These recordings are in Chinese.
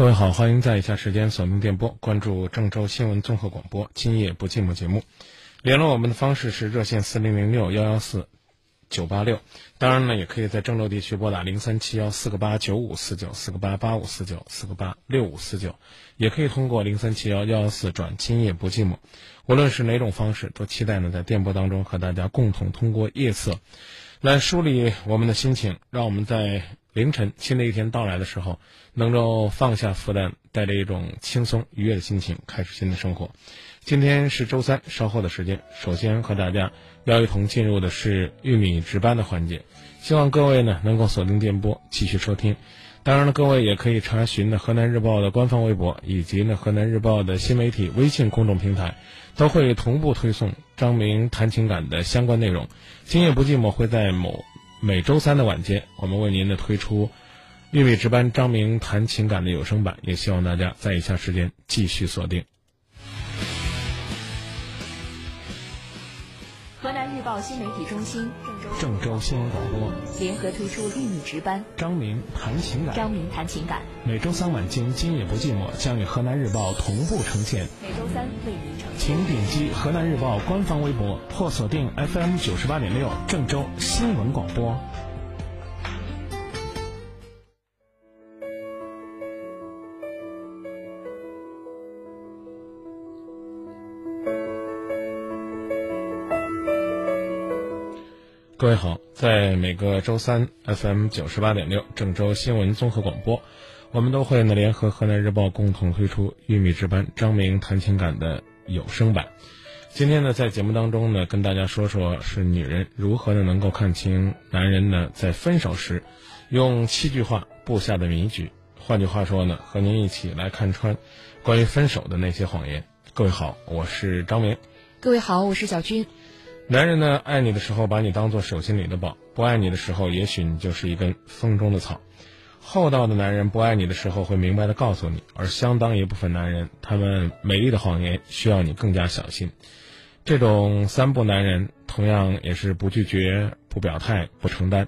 各位好，欢迎在以下时间锁定电波，关注郑州新闻综合广播《今夜不寂寞》节目。联络我们的方式是热线四零零六幺幺四九八六，当然呢，也可以在郑州地区拨打零三七幺四个八九五四九四个八八五四九四个八六五四九，也可以通过零三七幺幺幺四转《今夜不寂寞》。无论是哪种方式，都期待呢在电波当中和大家共同通过夜色来梳理我们的心情，让我们在凌晨新的一天到来的时候，能够放下负担，带着一种轻松愉悦的心情开始新的生活。今天是周三，稍后的时间，首先和大家要一同进入的是玉米值班的环节。希望各位呢能够锁定电波继续收听。当然了，各位也可以查询呢河南日报的官方微博以及呢河南日报的新媒体微信公众平台，都会同步推送张明谈情感的相关内容。今夜不寂寞会在某。每周三的晚间，我们为您的推出《玉米值班》张明谈情感的有声版，也希望大家在以下时间继续锁定。日报新媒体中心、郑州新闻广播联合推出《玉米值班》张明谈情感。张明谈情感，每周三晚间，今夜不寂寞将与河南日报同步呈现。每周三为您呈现。请点击河南日报官方微博或锁定 FM 九十八点六郑州新闻广播。各位好，在每个周三 FM 九十八点六郑州新闻综合广播，我们都会呢联合河南日报共同推出《玉米值班》张明谈情感的有声版。今天呢，在节目当中呢，跟大家说说是女人如何呢能够看清男人呢在分手时用七句话布下的谜局。换句话说呢，和您一起来看穿关于分手的那些谎言。各位好，我是张明。各位好，我是小军。男人呢，爱你的时候把你当做手心里的宝，不爱你的时候，也许你就是一根风中的草。厚道的男人不爱你的时候会明白的告诉你，而相当一部分男人，他们美丽的谎言需要你更加小心。这种三不男人同样也是不拒绝、不表态、不承担，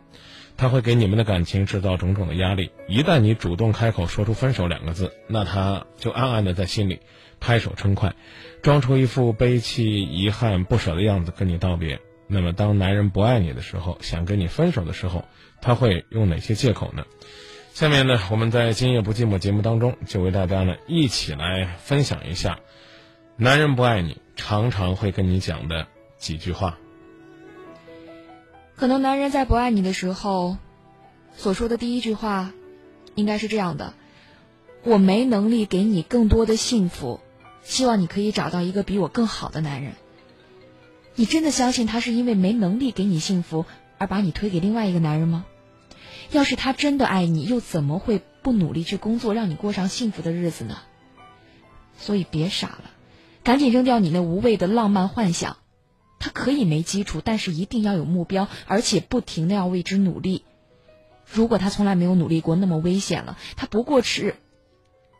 他会给你们的感情制造种种的压力。一旦你主动开口说出分手两个字，那他就暗暗的在心里拍手称快。装出一副悲戚、遗憾、不舍的样子跟你道别。那么，当男人不爱你的时候，想跟你分手的时候，他会用哪些借口呢？下面呢，我们在今夜不寂寞节目当中，就为大家呢一起来分享一下，男人不爱你常常会跟你讲的几句话。可能男人在不爱你的时候，所说的第一句话，应该是这样的：我没能力给你更多的幸福。希望你可以找到一个比我更好的男人。你真的相信他是因为没能力给你幸福而把你推给另外一个男人吗？要是他真的爱你，又怎么会不努力去工作，让你过上幸福的日子呢？所以别傻了，赶紧扔掉你那无谓的浪漫幻想。他可以没基础，但是一定要有目标，而且不停的要为之努力。如果他从来没有努力过，那么危险了。他不过是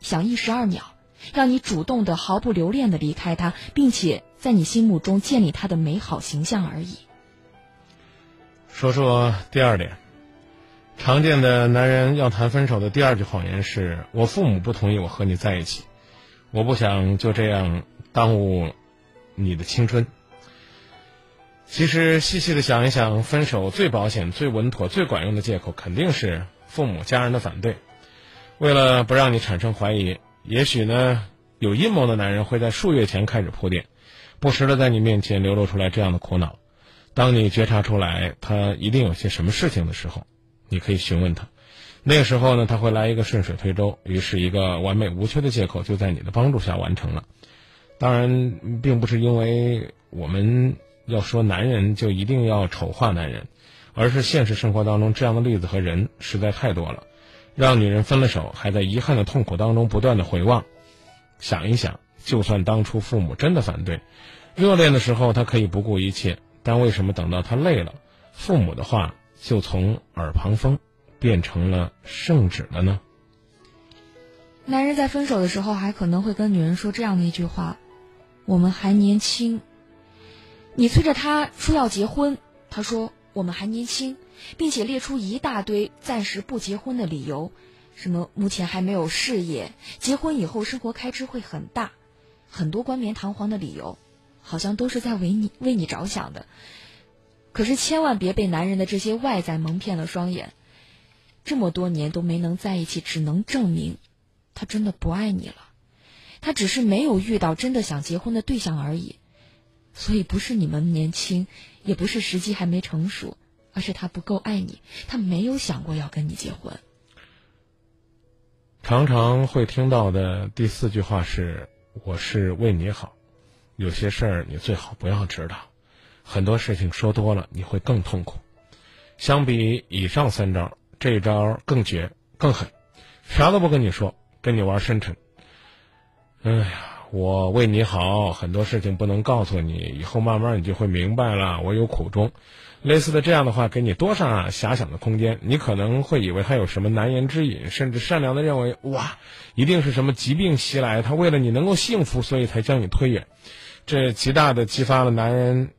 想一石二鸟。让你主动的、毫不留恋的离开他，并且在你心目中建立他的美好形象而已。说说第二点，常见的男人要谈分手的第二句谎言是：“我父母不同意我和你在一起，我不想就这样耽误你的青春。”其实细细的想一想，分手最保险、最稳妥、最管用的借口肯定是父母家人的反对。为了不让你产生怀疑。也许呢，有阴谋的男人会在数月前开始铺垫，不时的在你面前流露出来这样的苦恼。当你觉察出来他一定有些什么事情的时候，你可以询问他。那个时候呢，他会来一个顺水推舟，于是一个完美无缺的借口就在你的帮助下完成了。当然，并不是因为我们要说男人就一定要丑化男人，而是现实生活当中这样的例子和人实在太多了。让女人分了手，还在遗憾的痛苦当中不断的回望，想一想，就算当初父母真的反对，热恋的时候他可以不顾一切，但为什么等到他累了，父母的话就从耳旁风变成了圣旨了呢？男人在分手的时候还可能会跟女人说这样的一句话：“我们还年轻。”你催着他说要结婚，他说。我们还年轻，并且列出一大堆暂时不结婚的理由，什么目前还没有事业，结婚以后生活开支会很大，很多冠冕堂皇的理由，好像都是在为你为你着想的。可是千万别被男人的这些外在蒙骗了双眼，这么多年都没能在一起，只能证明他真的不爱你了，他只是没有遇到真的想结婚的对象而已。所以不是你们年轻，也不是时机还没成熟，而是他不够爱你，他没有想过要跟你结婚。常常会听到的第四句话是：“我是为你好，有些事儿你最好不要知道。很多事情说多了你会更痛苦。相比以上三招，这一招更绝更狠，啥都不跟你说，跟你玩深沉。哎呀。”我为你好，很多事情不能告诉你，以后慢慢你就会明白了。我有苦衷，类似的这样的话，给你多少遐想的空间？你可能会以为他有什么难言之隐，甚至善良的认为，哇，一定是什么疾病袭来，他为了你能够幸福，所以才将你推远。这极大的激发了男人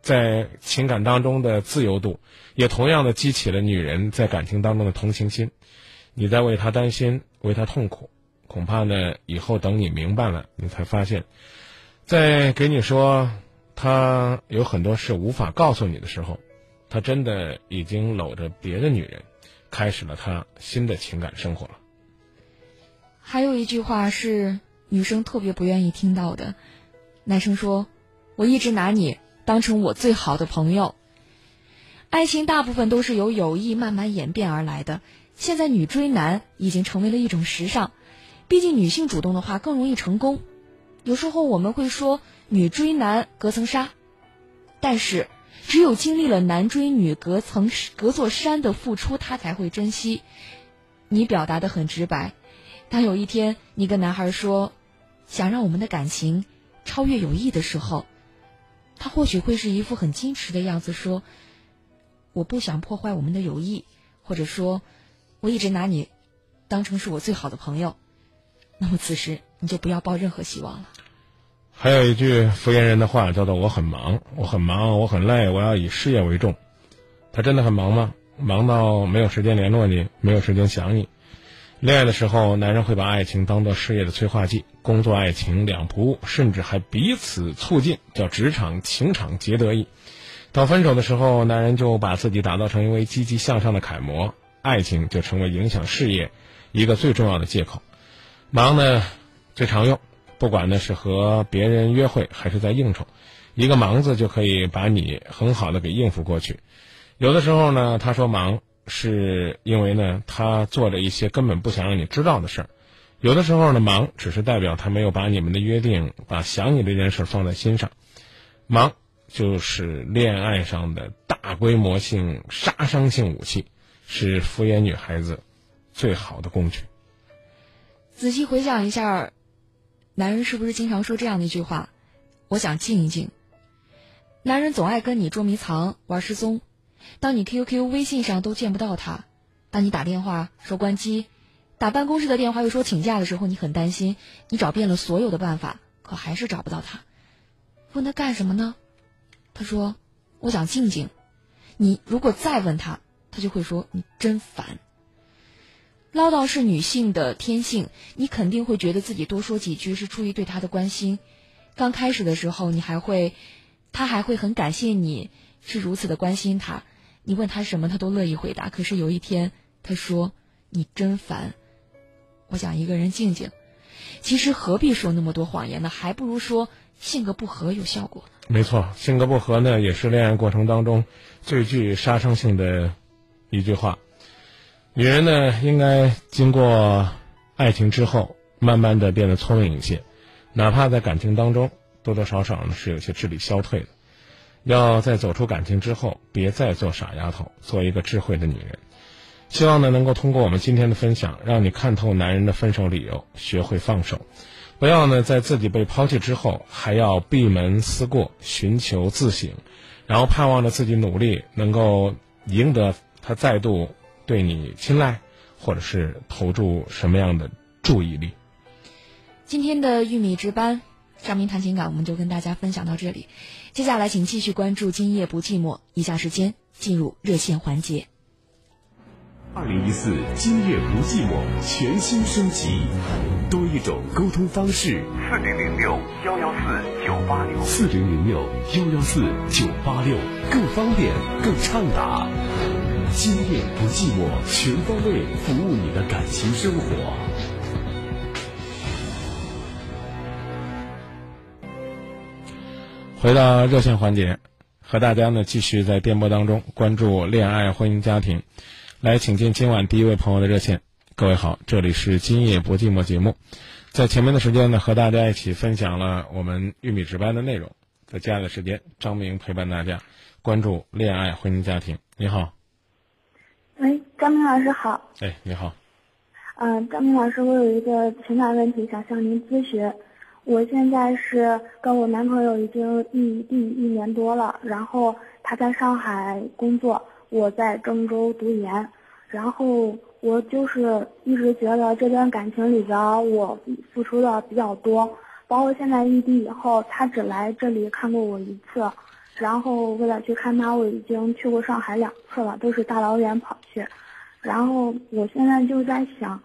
在情感当中的自由度，也同样的激起了女人在感情当中的同情心。你在为他担心，为他痛苦。恐怕呢，以后等你明白了，你才发现，在给你说他有很多事无法告诉你的时候，他真的已经搂着别的女人，开始了他新的情感生活了。还有一句话是女生特别不愿意听到的，男生说：“我一直拿你当成我最好的朋友。”爱情大部分都是由友谊慢慢演变而来的，现在女追男已经成为了一种时尚。毕竟女性主动的话更容易成功，有时候我们会说女追男隔层纱，但是只有经历了男追女隔层隔座山的付出，他才会珍惜。你表达的很直白，当有一天你跟男孩说想让我们的感情超越友谊的时候，他或许会是一副很矜持的样子说：“我不想破坏我们的友谊，或者说我一直拿你当成是我最好的朋友。”那么此时你就不要抱任何希望了。还有一句敷衍人的话叫做“我很忙，我很忙，我很累，我要以事业为重”。他真的很忙吗？忙到没有时间联络你，没有时间想你。恋爱的时候，男人会把爱情当做事业的催化剂，工作爱情两不误，甚至还彼此促进，叫职场情场皆得意。到分手的时候，男人就把自己打造成一位积极向上的楷模，爱情就成为影响事业一个最重要的借口。忙呢，最常用，不管呢是和别人约会还是在应酬，一个“忙”字就可以把你很好的给应付过去。有的时候呢，他说忙，是因为呢他做了一些根本不想让你知道的事儿；有的时候呢，忙只是代表他没有把你们的约定、把想你这件事放在心上。忙就是恋爱上的大规模性杀伤性武器，是敷衍女孩子最好的工具。仔细回想一下，男人是不是经常说这样的一句话：“我想静一静。”男人总爱跟你捉迷藏、玩失踪。当你 QQ、微信上都见不到他，当你打电话说关机，打办公室的电话又说请假的时候，你很担心。你找遍了所有的办法，可还是找不到他。问他干什么呢？他说：“我想静静。”你如果再问他，他就会说：“你真烦。”唠叨是女性的天性，你肯定会觉得自己多说几句是出于对他的关心。刚开始的时候，你还会，他还会很感谢你是如此的关心他。你问他什么，他都乐意回答。可是有一天，他说：“你真烦，我想一个人静静。”其实何必说那么多谎言呢？还不如说性格不合有效果。没错，性格不合呢，也是恋爱过程当中最具杀伤性的一句话。女人呢，应该经过爱情之后，慢慢的变得聪明一些，哪怕在感情当中多多少少呢是有些智力消退的。要在走出感情之后，别再做傻丫头，做一个智慧的女人。希望呢能够通过我们今天的分享，让你看透男人的分手理由，学会放手，不要呢在自己被抛弃之后，还要闭门思过，寻求自省，然后盼望着自己努力能够赢得他再度。对你青睐，或者是投注什么样的注意力？今天的玉米值班，张明谈情感，我们就跟大家分享到这里。接下来，请继续关注《今夜不寂寞》。以下时间进入热线环节。二零一四今夜不寂寞全新升级，多一种沟通方式。四零零六幺幺四九八六，四零零六幺幺四九八六，更方便，更畅达。今夜不寂寞，全方位服务你的感情生活。回到热线环节，和大家呢继续在电波当中关注恋爱、婚姻、家庭。来，请进今晚第一位朋友的热线。各位好，这里是今夜不寂寞节目。在前面的时间呢，和大家一起分享了我们玉米值班的内容。在接下来的时间，张明陪伴大家关注恋爱、婚姻、家庭。你好，喂，张明老师好。哎，你好。嗯、张明老师，我有一个情感问题想向您咨询。我现在是跟我男朋友已经异地一年多了，然后他在上海工作，我在郑州读研，然后我就是一直觉得这段感情里边我付出的比较多，包括现在异地以后，他只来这里看过我一次，然后为了去看他，我已经去过上海两次了，都是大老远跑去，然后我现在就在想。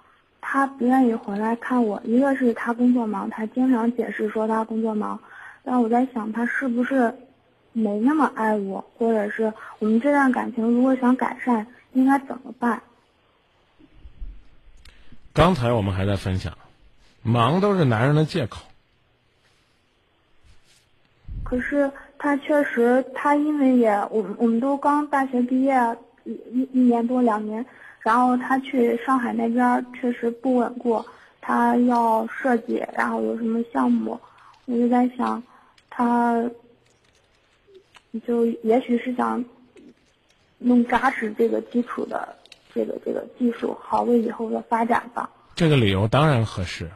他不愿意回来看我，一个是他工作忙，他经常解释说他工作忙，但我在想他是不是没那么爱我，或者是我们这段感情如果想改善，应该怎么办？刚才我们还在分享，忙都是男人的借口。可是他确实，他因为也我们我们都刚大学毕业一一年多两年，然后他去上海那边确实不稳固，他要设计，然后有什么项目，我就在想，他就也许是想弄扎实这个基础的这个这个技术，好为以后的发展吧。这个理由当然合适，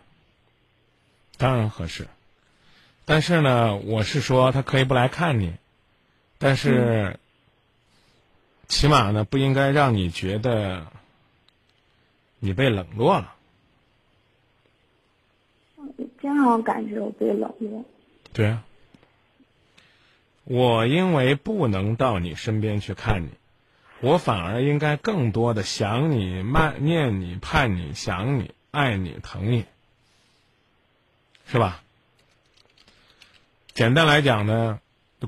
当然合适。但是呢，我是说他可以不来看你，但是、起码呢，不应该让你觉得你被冷落了。经常感觉我被冷落。对啊，我因为不能到你身边去看你，我反而应该更多的想你、慢念你、盼你、想你、爱你、疼你，是吧？简单来讲呢，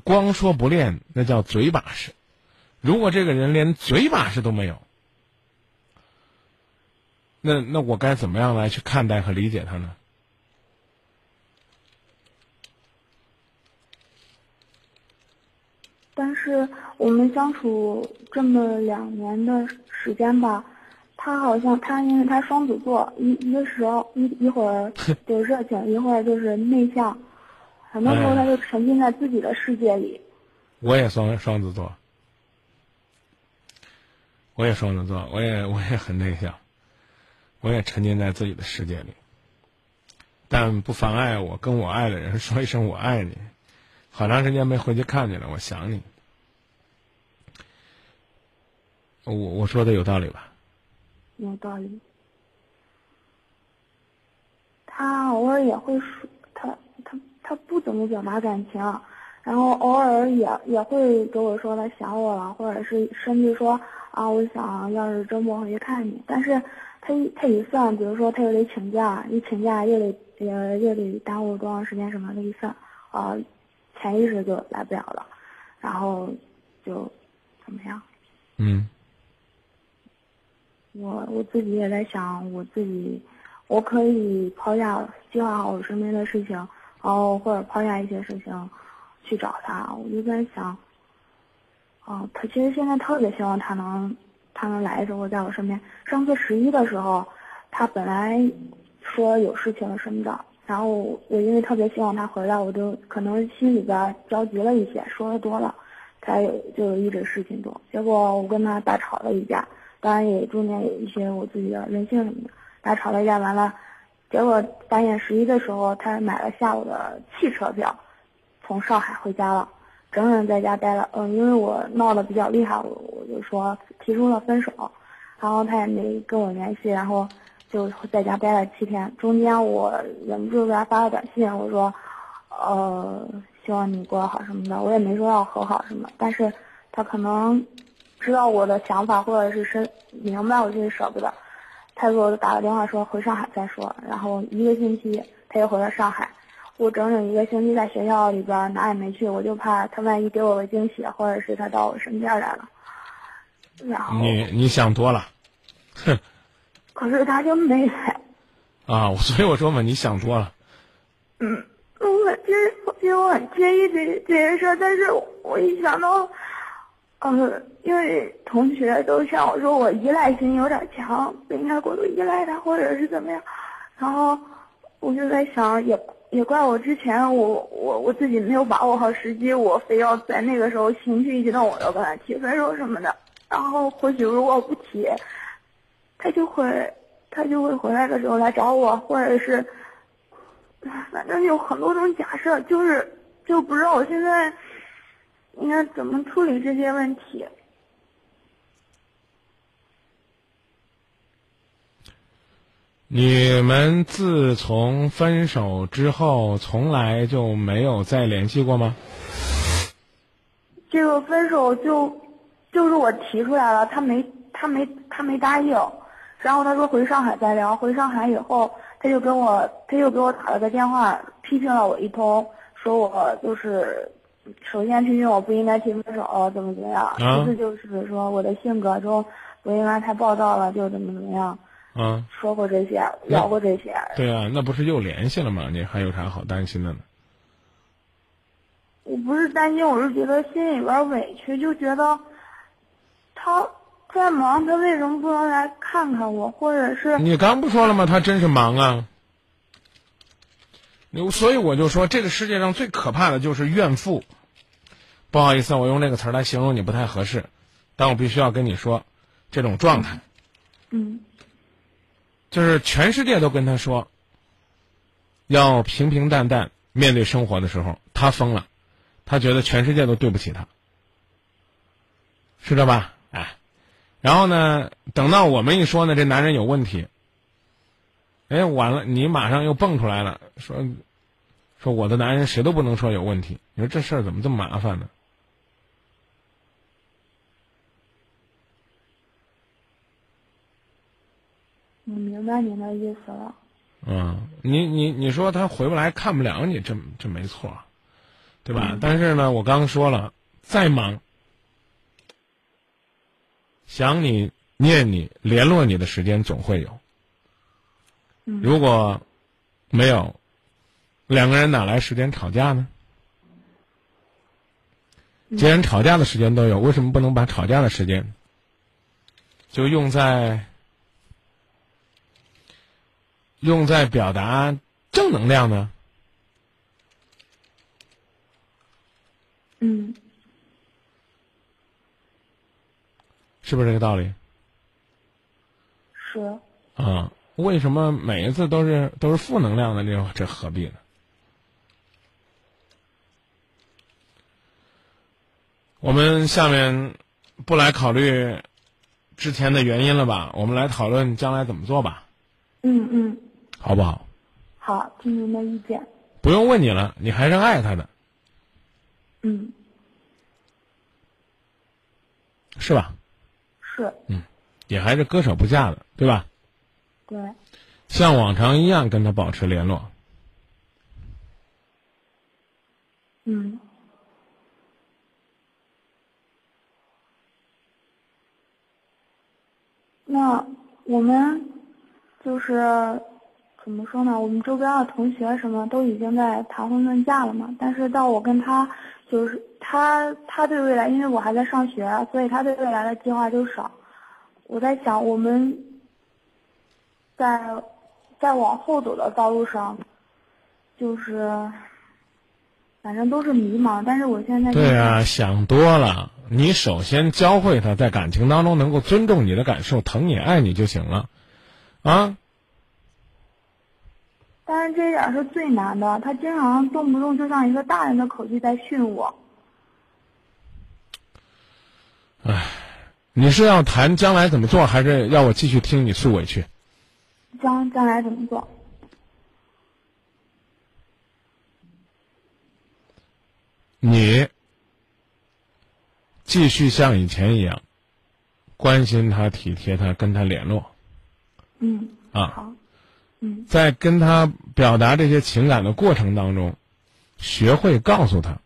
光说不练那叫嘴把式。如果这个人连嘴把式都没有，那那我该怎么样来去看待和理解他呢？但是我们相处这么两年的时间吧，他好像他因为他双子座，一一个时候一一会儿就热情，一会儿就是内向，很多时候他就沉浸在自己的世界里。我也双双子座，我也双子座，我也我也很内向，我也沉浸在自己的世界里，但不妨碍我跟我爱的人说一声我爱你。好长时间没回去看你了，我想你。我我说的有道理吧？有道理。他偶尔也会说，他不怎么表达感情，然后偶尔也也会跟我说他想我了，或者是甚至说啊，我想要是周末回去看你。但是他一他一算，比如说他又得请假，一请假又得呃又得耽误多长时间什么的，一算啊，潜意识就来不了了，然后就怎么样？嗯我我自己也在想，我自己，我可以抛下计划好我身边的事情，然后或者抛下一些事情去找他。我就在想，哦，他其实现在特别希望他能他能来生活在我身边。上次十一的时候，他本来说有事情什么的，然后我因为特别希望他回来，我就可能心里边着急了一些，说的多了，才有就有一直事情多。结果我跟他大吵了一架。当然也中间有一些我自己的任性什么的，大吵了一架，完了，结果大年十一的时候，他买了下午的汽车票，从上海回家了，整整在家待了，嗯，因为我闹得比较厉害，我我就说提出了分手，然后他也没跟我联系，然后就在家待了七天，中间我忍不住给他发了短信，我说，呃，希望你过得好什么的，我也没说要和好什么，但是他可能。知道我的想法，或者是深明白我自己舍不得，他给我打个电话说回上海再说。然后一个星期他又回了上海，我整整一个星期在学校里边哪也没去，我就怕他万一给我个惊喜，或者是他到我身边来了。然后你你想多了，哼可是他就没来。啊！所以我说嘛，你想多了。嗯，我很介，其实我很介意这这件事儿，但是我一想到，呃，因为同学都向我说我依赖性有点强，不应该过度依赖他，或者是怎么样，然后我就在想，也也怪我之前我我我自己没有把握好时机，我非要在那个时候情绪激动，我要跟他提分手什么的，然后或许如果我不提，他就会他就会回来的时候来找我，或者是。反正有很多种假设，就是就不知道我现在应该怎么处理这些问题。你们自从分手之后，从来就没有再联系过吗？这个分手就就是我提出来了，他没他没他没答应，然后他说回上海再聊，回上海以后。他就跟我，他又给我打了个电话，批评了我一通，说我就是，首先是因为我不应该提分手，怎么怎么样，其次就是说我的性格中不应该太暴躁了，就怎么怎么样，嗯，说过这些，聊过这些。对啊，那不是又联系了吗？你还有啥好担心的呢？我不是担心，我是觉得心里边委屈，就觉得他。在忙，他为什么不能来看看我？或者是你刚不说了吗？他真是忙啊！你所以我就说，这个世界上最可怕的就是怨妇。不好意思，我用这个词来形容你不太合适，但我必须要跟你说，这种状态，嗯，就是全世界都跟他说，要平平淡淡面对生活的时候，他疯了，他觉得全世界都对不起他，是这吧？哎。然后呢？等到我们一说呢，这男人有问题。哎，完了，你马上又蹦出来了，说说我的男人谁都不能说有问题。你说这事儿怎么这么麻烦呢？我明白您的意思了。嗯，你你你说他回不来，看不了你，这这没错，对吧？但是呢，我刚说了，再忙。想你、念你、联络你的时间总会有。如果没有，两个人哪来时间吵架呢？既然吵架的时间都有，为什么不能把吵架的时间就用在用在表达正能量呢？嗯。是不是这个道理？是。啊，为什么每一次都是都是负能量的？这这何必呢？我们下面不来考虑之前的原因了吧？我们来讨论将来怎么做吧。嗯嗯。好不好？好，听您的意见。不用问你了，你还是爱他的。嗯。是吧？是，嗯，也还是割舍不下的，对吧？对。像往常一样跟他保持联络。嗯。那我们就是怎么说呢？我们周边的同学什么都已经在谈婚论嫁了嘛。但是到我跟他，就是他，他对未来，因为我还在上学，所以他对未来的计划就少。我在想，我们在在往后走的道路上，就是反正都是迷茫。但是我现在对啊，想多了。你首先教会他在感情当中能够尊重你的感受，疼你爱你就行了，啊。但是这一点是最难的，他经常动不动就像一个大人的口气在训我。唉。你是要谈将来怎么做，还是要我继续听你诉委屈？将将来怎么做？你继续像以前一样，关心他、体贴他，跟他联络嗯，啊。好，嗯在跟他表达这些情感的过程当中，学会告诉他：“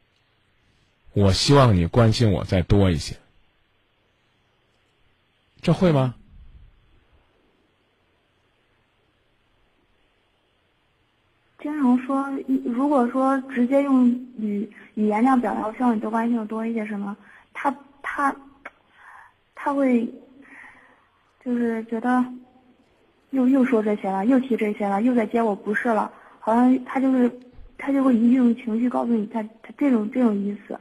我希望你关心我再多一些。”这会吗？经常说，如果说直接用语语言量表达，我希望你多关心我多一些什么，他他他会就是觉得又又说这些了，又提这些了，又在接我不是了，好像他就是他就会一种情绪告诉你他他这种这种意思，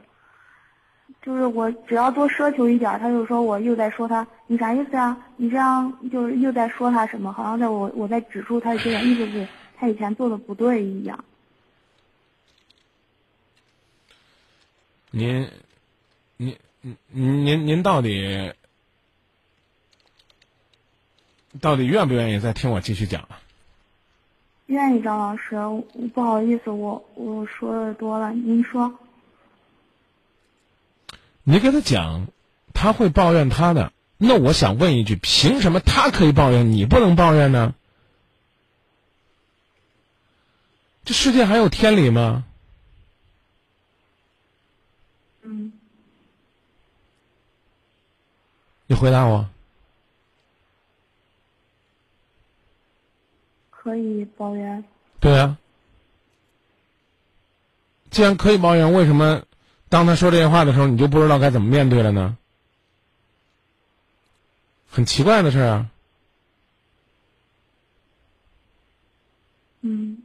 就是我只要多奢求一点，他就说我又在说他，你啥意思呀？你这样就是又在说他什么？好像在我我在指出他的这点意思是。他以前做的不对一样。您，您，您，您，您到底到底愿不愿意再听我继续讲啊？愿意，张老师，不好意思，我我说的多了，您说。你给他讲，他会抱怨他的。那我想问一句：凭什么他可以抱怨，你不能抱怨呢？这世界还有天理吗？嗯。你回答我。可以抱怨。对啊。既然可以抱怨，为什么当他说这些话的时候，你就不知道该怎么面对了呢？很奇怪的事啊。嗯。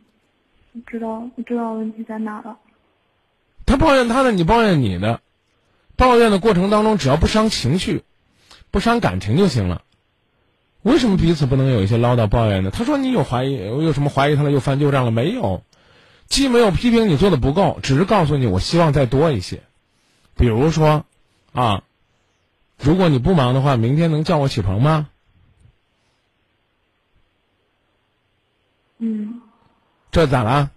知道，知道问题在哪了。他抱怨他的，你抱怨你的，抱怨的过程当中，只要不伤情绪，不伤感情就行了。为什么彼此不能有一些唠叨抱怨呢？他说你有怀疑，有什么怀疑他了又翻旧账了？没有，既没有批评你做的不够，只是告诉你我希望再多一些。比如说，啊，如果你不忙的话，明天能叫我起床吗？嗯。这咋了？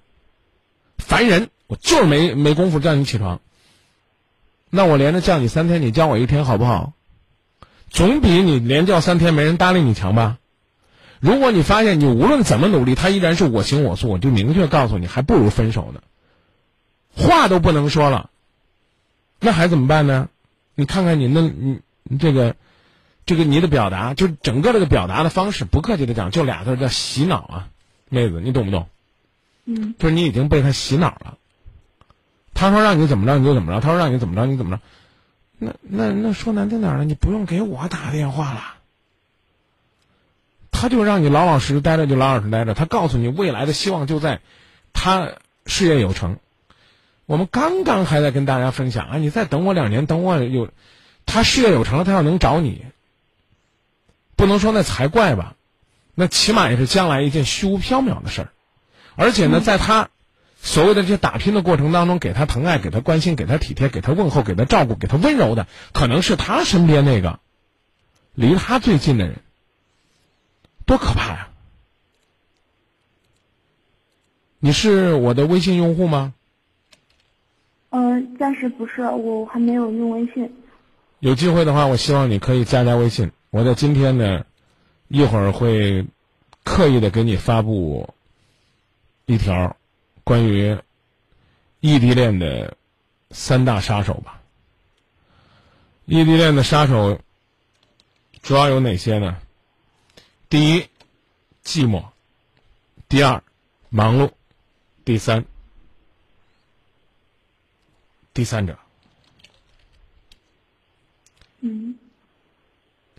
烦人！我就是没没工夫叫你起床。那我连着叫你三天，你叫我一天好不好？总比你连叫三天没人搭理你强吧？如果你发现你无论怎么努力，他依然是我行我素，我就明确告诉你，还不如分手呢。话都不能说了，那还怎么办呢？你看看你那你你这个这个你的表达，就整个这个表达的方式，不客气的讲，就俩字叫洗脑啊，妹子，你懂不懂？嗯，就是你已经被他洗脑了。他说让你怎么着你就怎么着，他说让你怎么着你怎么着。那那那说难听点儿你不用给我打电话了。他就让你老老实实待着，就老老实待着。他告诉你未来的希望就在他事业有成。我们刚刚还在跟大家分享啊，你再等我两年，等我有他事业有成了，他要能找你，不能说那才怪吧，那起码也是将来一件虚无缥缈的事儿。而且呢，在他所谓的这些打拼的过程当中，给他疼爱，给他关心，给他体贴，给他问候，给他照顾，给他温柔的，可能是他身边那个离他最近的人，多可怕呀！你是我的微信用户吗？嗯，暂时不是，我还没有用微信。有机会的话，我希望你可以加加微信。我在今天呢，一会儿会刻意的给你发布。一条关于异地恋的三大杀手吧。异地恋的杀手主要有哪些呢？第一，寂寞；第二，忙碌；第三，第三者。嗯。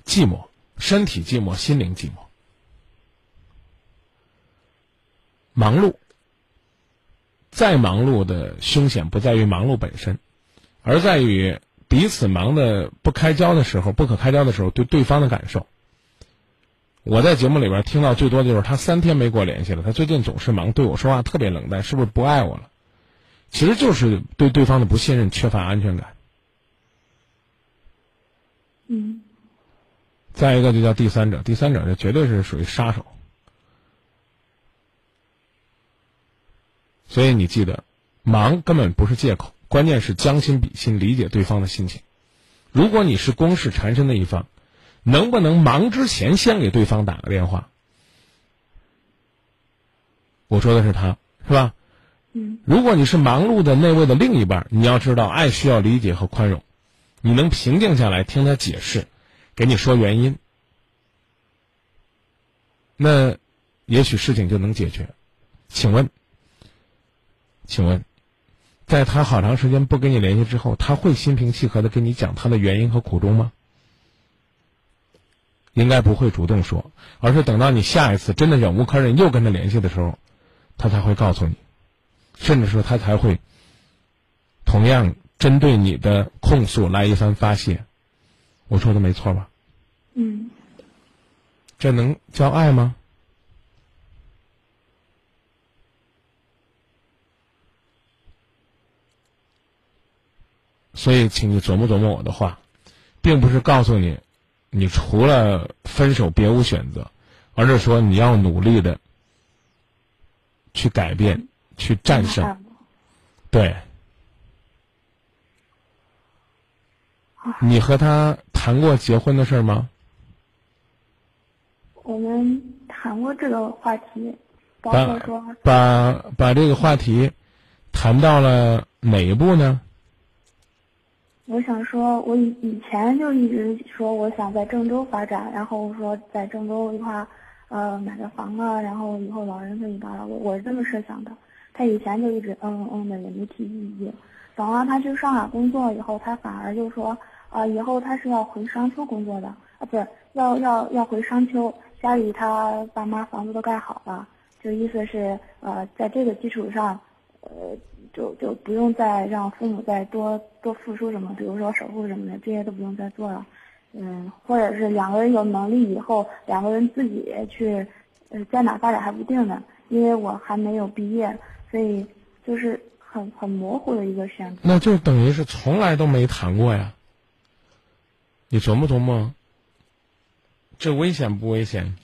寂寞，身体寂寞，心灵寂寞。忙碌，再忙碌的凶险不在于忙碌本身，而在于彼此忙的不开交的时候、不可开交的时候对对方的感受。我在节目里边听到最多的就是他三天没给我联系了，他最近总是忙，对我说话特别冷淡，是不是不爱我了？其实就是对对方的不信任、缺乏安全感。嗯。再一个就叫第三者，第三者这绝对是属于杀手。所以你记得，忙根本不是借口，关键是将心比心，理解对方的心情。如果你是公事缠身的一方，能不能忙之前先给对方打个电话？我说的是他，是吧？嗯如果你是忙碌的那位的另一半，你要知道，爱需要理解和宽容。你能平静下来听他解释，给你说原因，那也许事情就能解决。请问，请问，在他好长时间不跟你联系之后，他会心平气和的跟你讲他的原因和苦衷吗？应该不会主动说，而是等到你下一次真的忍无可忍又跟他联系的时候，他才会告诉你，甚至说他才会同样针对你的控诉来一番发泄。我说的没错吧？嗯这能叫爱吗？所以，请你琢磨琢磨我的话，并不是告诉你，你除了分手别无选择，而是说你要努力的去改变，去战胜。对，你和他谈过结婚的事儿吗？我们谈过这个话题，包把括说把把这个话题谈到了哪一步呢？我想说，我以以前就一直说我想在郑州发展，然后说在郑州一块儿，呃，买个房啊，然后以后老人可以到了，我我是这么设想的。他以前就一直嗯嗯嗯的，也没提异议。等到他去上海工作以后，他反而就说，啊、以后他是要回商丘工作的，啊，不是要要要回商丘，家里他爸妈房子都盖好了，就意思是呃，在这个基础上，呃，就就不用再让父母再多多付出什么，比如说守护什么的，这些都不用再做了。嗯，或者是两个人有能力以后，两个人自己去，呃，在哪发展还不定呢。因为我还没有毕业，所以就是很很模糊的一个选择。那就等于是从来都没谈过呀。你琢磨琢磨，这危险不危险？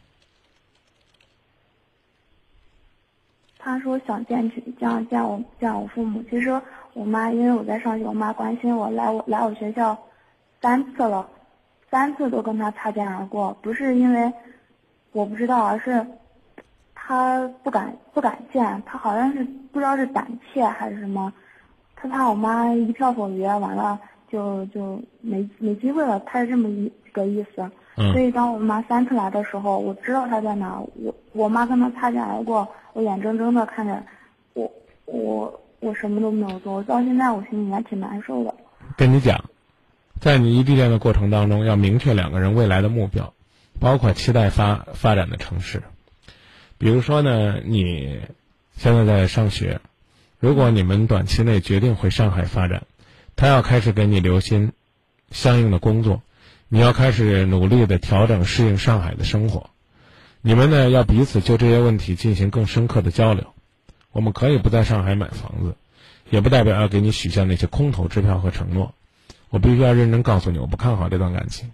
他说想见去见见我见我父母。其实我妈因为我在上学，我妈关心我，来我来我学校三次了，三次都跟他擦肩而过，不是因为我不知道，而是他不敢不敢见，他好像是不知道是胆怯还是什么，他怕我妈一票否决，完了就就没没机会了，他是这么一个意思。嗯所以当我妈三次来的时候，我知道她在哪，我我妈跟她擦肩而过，我眼睁睁的看着，我我我什么都没有做，我到现在我心里还挺难受的。跟你讲，在你异地恋的过程当中，要明确两个人未来的目标，包括期待发发展的城市。比如说呢，你现在在上学，如果你们短期内决定回上海发展，他要开始给你留心相应的工作，你要开始努力的调整适应上海的生活。你们呢要彼此就这些问题进行更深刻的交流。我们可以不在上海买房子，也不代表要给你许下那些空头支票和承诺。我必须要认真告诉你，我不看好这段感情。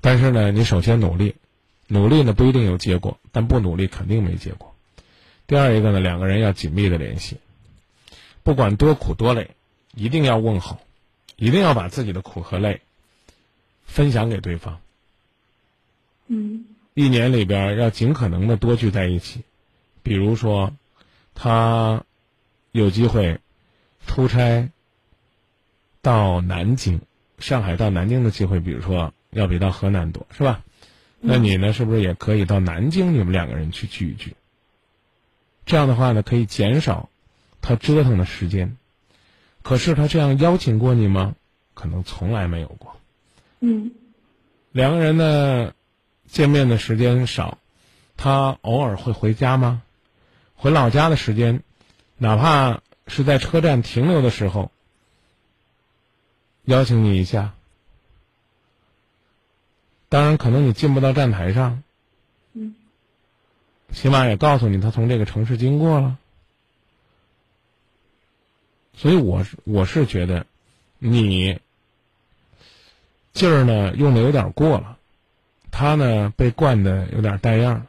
但是呢，你首先努力，努力呢不一定有结果，但不努力肯定没结果。第二一个呢，两个人要紧密的联系，不管多苦多累，一定要问候，一定要把自己的苦和累分享给对方。嗯一年里边儿要尽可能的多聚在一起，比如说，他有机会出差到南京，上海到南京的机会，比如说要比到河南多，是吧？那你呢，是不是也可以到南京，你们两个人去聚一聚？这样的话呢，可以减少他折腾的时间。可是他这样邀请过你吗？可能从来没有过。嗯两个人呢，见面的时间少，他偶尔会回家吗？回老家的时间，哪怕是在车站停留的时候，邀请你一下。当然，可能你进不到站台上，嗯起码也告诉你他从这个城市经过了。所以我是我是觉得，你劲儿呢用的有点过了，他呢被惯的有点带样儿。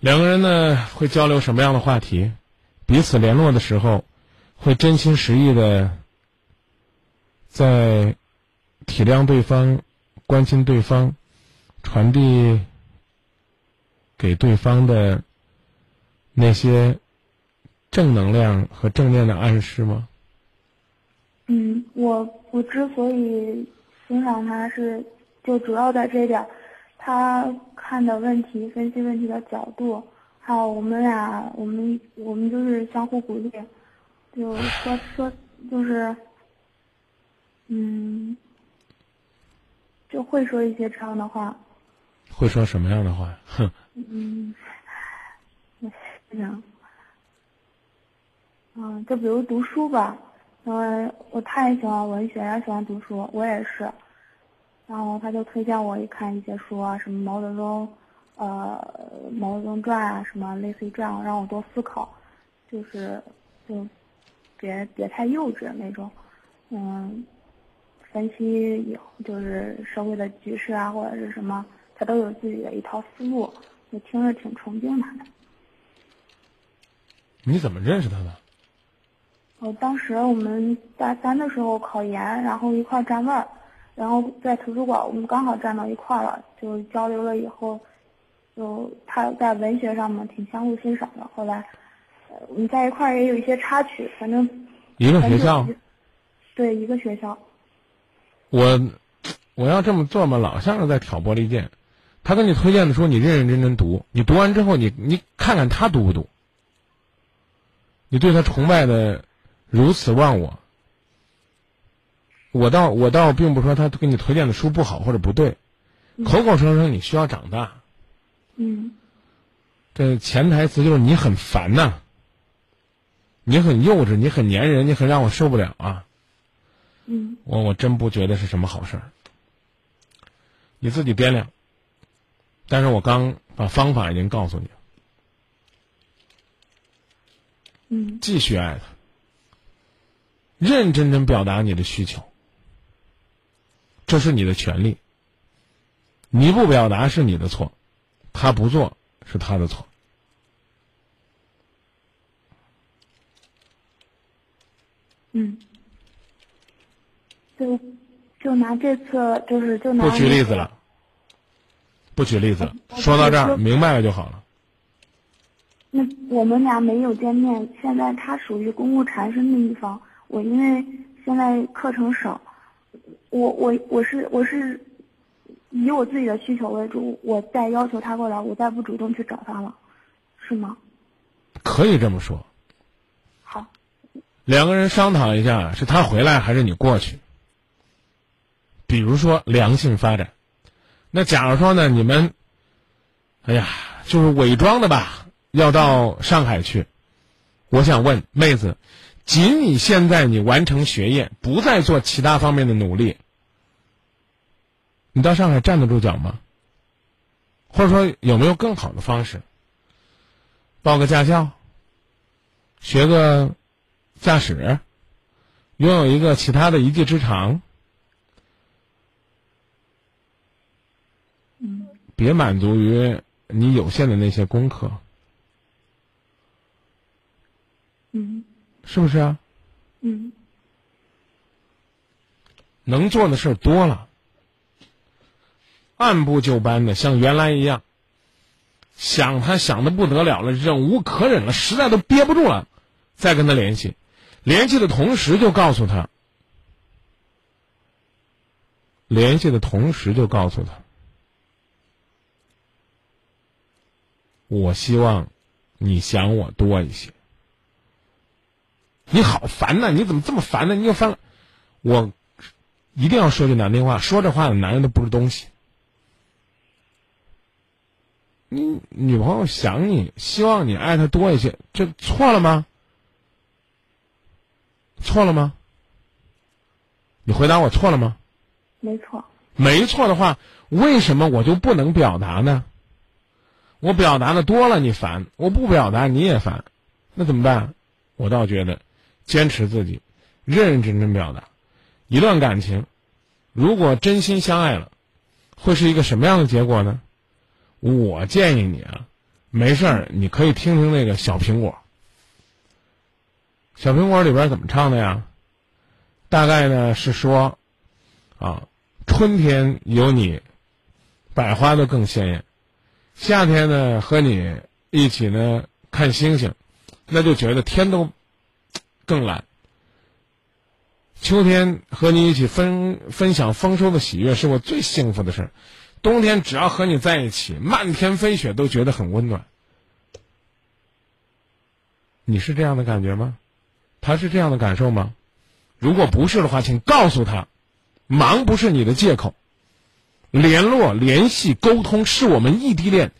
两个人呢会交流什么样的话题？彼此联络的时候，会真心实意的在体谅对方关心对方，传递给对方的那些正能量和正面的暗示吗？嗯，我我之所以欣赏他是，就主要在这一点，他看的问题、分析问题的角度，还有我们俩，我们我们就是相互鼓励，就说说就是，嗯，就会说一些这样的话，会说什么样的话？哼，嗯，我想，嗯，就比如读书吧，因为我太喜欢文学，也喜欢读书，我也是。然后他就推荐我一看一些书啊，什么毛泽东，呃，毛泽东传啊，什么类似于这样，让我多思考，就是就别别太幼稚那种，嗯，分析以后就是社会的局势啊，或者是什么，他都有自己的一套思路，我听着挺崇敬他的。你怎么认识他的？我当时我们大三的时候考研，然后一块儿站位儿，然后在图书馆我们刚好站到一块儿了，就交流了以后，就他在文学上嘛挺相互欣赏的。后来，呃，我们在一块儿也有一些插曲，反正一个学校，对一个学校。我我要这么做嘛，老像是在挑拨离间。他给你推荐的书，你认认真真读。你读完之后，你你看看他读不读。你对他崇拜的如此忘我，我倒我倒并不说他给你推荐的书不好或者不对，口口声声你需要长大，嗯这潜台词就是你很烦呐、你很幼稚，你很粘人，你很让我受不了啊！嗯我我真不觉得是什么好事儿，你自己掂量。但是我刚把方法已经告诉你了，嗯继续爱他，认认真真表达你的需求，这是你的权利。你不表达是你的错，他不做是他的错。嗯。就就拿这次就是就拿不举例子了，不举例子了，说到这儿明白了就好了。那我们俩没有见面，现在他属于公务缠身的一方，我因为现在课程少，我我我是我是以我自己的需求为主，我再要求他过来，我再不主动去找他了，是吗？可以这么说，好，两个人商讨一下，是他回来还是你过去？比如说良性发展，那假如说呢，你们，哎呀，就是伪装的吧，要到上海去。我想问妹子，仅你现在你完成学业，不再做其他方面的努力，你到上海站得住脚吗？或者说有没有更好的方式？报个驾校，学个驾驶，拥有一个其他的一技之长，嗯。别满足于你有限的那些功课，嗯是不是啊？嗯能做的事儿多了，按部就班的像原来一样，想他想的不得了了，忍无可忍了，实在都憋不住了，再跟他联系，联系的同时就告诉他，联系的同时就告诉他，我希望你想我多一些。你好烦呐、你怎么这么烦呢？你又翻了，我一定要说句难听话，说这话的男人都不是东西。你女朋友想你，希望你爱她多一些，这错了吗？错了吗？你回答我错了吗？没错，没错的话，为什么我就不能表达呢？我表达的多了你烦，我不表达你也烦，那怎么办？我倒觉得，坚持自己，认认真真表达。一段感情，如果真心相爱了，会是一个什么样的结果呢？我建议你啊，没事儿，你可以听听那个小苹果。小苹果里边怎么唱的呀？大概呢是说，啊，春天有你，百花都更鲜艳；夏天呢，和你一起呢看星星，那就觉得天都更蓝。秋天和你一起分分享丰收的喜悦，是我最幸福的事儿。冬天只要和你在一起，漫天飞雪都觉得很温暖。你是这样的感觉吗？他是这样的感受吗？如果不是的话，请告诉他，忙不是你的借口。联络、联系、沟通是我们异地恋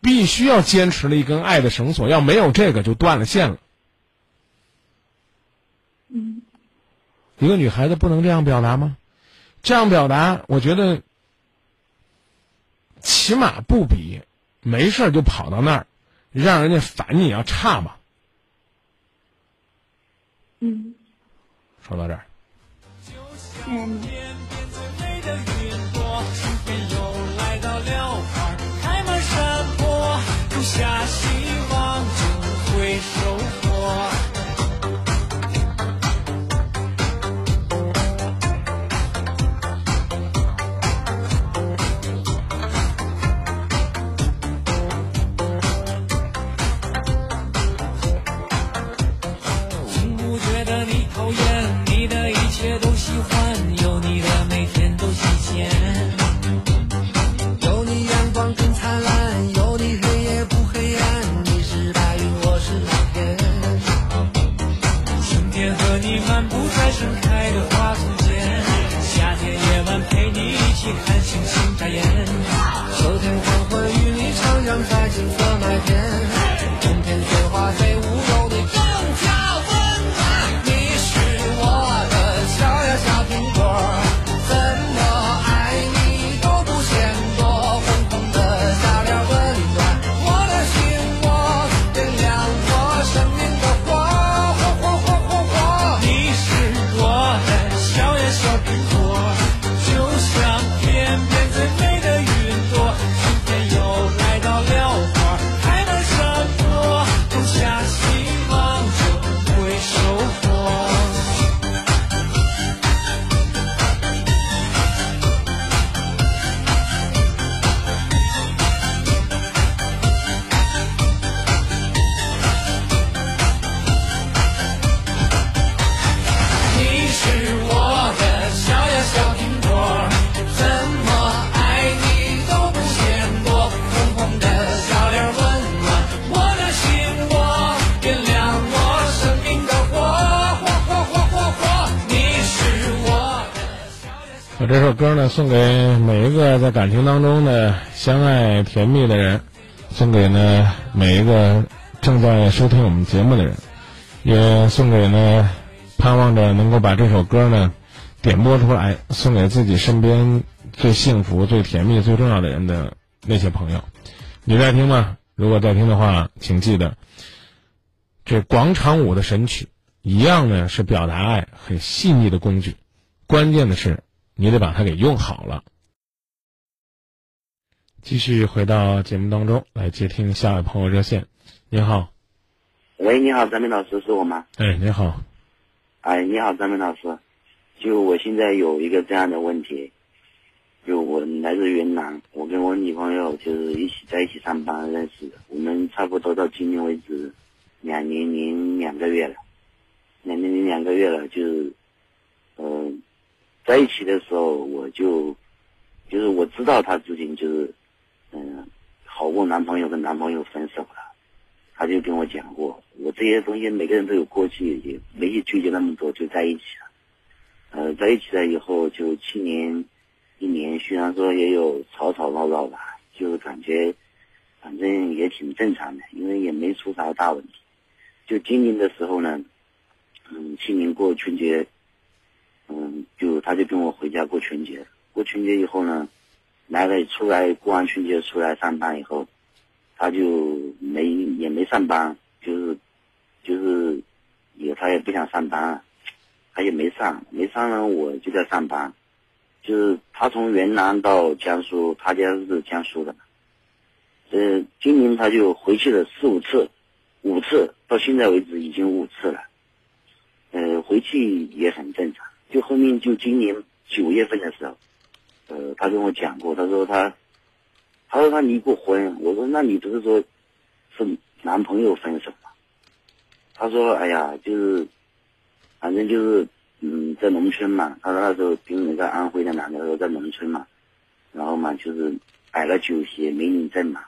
必须要坚持的一根爱的绳索，要没有这个就断了线了。嗯一个女孩子不能这样表达吗？这样表达，我觉得起码不比没事儿就跑到那儿让人家烦你要差吧。嗯，说到这儿，谢欢，有你的每天都新鲜。有你阳光更灿烂，有你黑夜不黑暗，你是白云，我是蓝天。春天和你漫步在盛开的花丛间，夏天夜晚陪你一起看星星眨眼，秋天黄昏与你徜徉在金色麦田，甜蜜的人，送给呢每一个正在收听我们节目的人，也送给呢盼望着能够把这首歌呢点播出来，送给自己身边最幸福、最甜蜜、最重要的人的那些朋友。你在听吗？如果在听的话，请记得，这广场舞的神曲一样呢是表达爱很细腻的工具，关键的是。你得把它给用好了。继续回到节目当中来接听下一位朋友热线。你好，喂，你好，张明老师，是我吗？哎，你好，哎，你好，张明老师。就我现在有一个这样的问题，就我来自云南，我跟我女朋友就是一起在一起上班认识的，我们差不多到今年为止两年零两个月了，两年零两个月了，就是，嗯、在一起的时候我就，就是我知道她之前就是，嗯、好过男朋友跟男朋友分手了。他就跟我讲过，我这些东西每个人都有过去，也没去纠结那么多，就在一起了。呃，在一起了以后，就七年，一年，虽然说也有吵吵闹闹吧，就感觉，反正也挺正常的，因为也没出啥大问题。就今年的时候呢，嗯，去年过春节，嗯，就他就跟我回家过春节，过春节以后呢，来了出来过完春节出来上班以后。他就没也没上班，就是就是也他也不想上班，他也没上，没上呢我就在上班，就是他从云南到江苏，他家是江苏的，呃，今年他就回去了四五次，五次到现在为止已经五次了，呃，回去也很正常，就后面就今年九月份的时候，呃他跟我讲过，他说他，他说他离过婚。我说那你不是说，是男朋友分手吗？他说哎呀，就是，反正就是，嗯，在农村嘛。他说那时候跟那个安徽的男的说在农村嘛，然后嘛就是摆了酒席没领证嘛。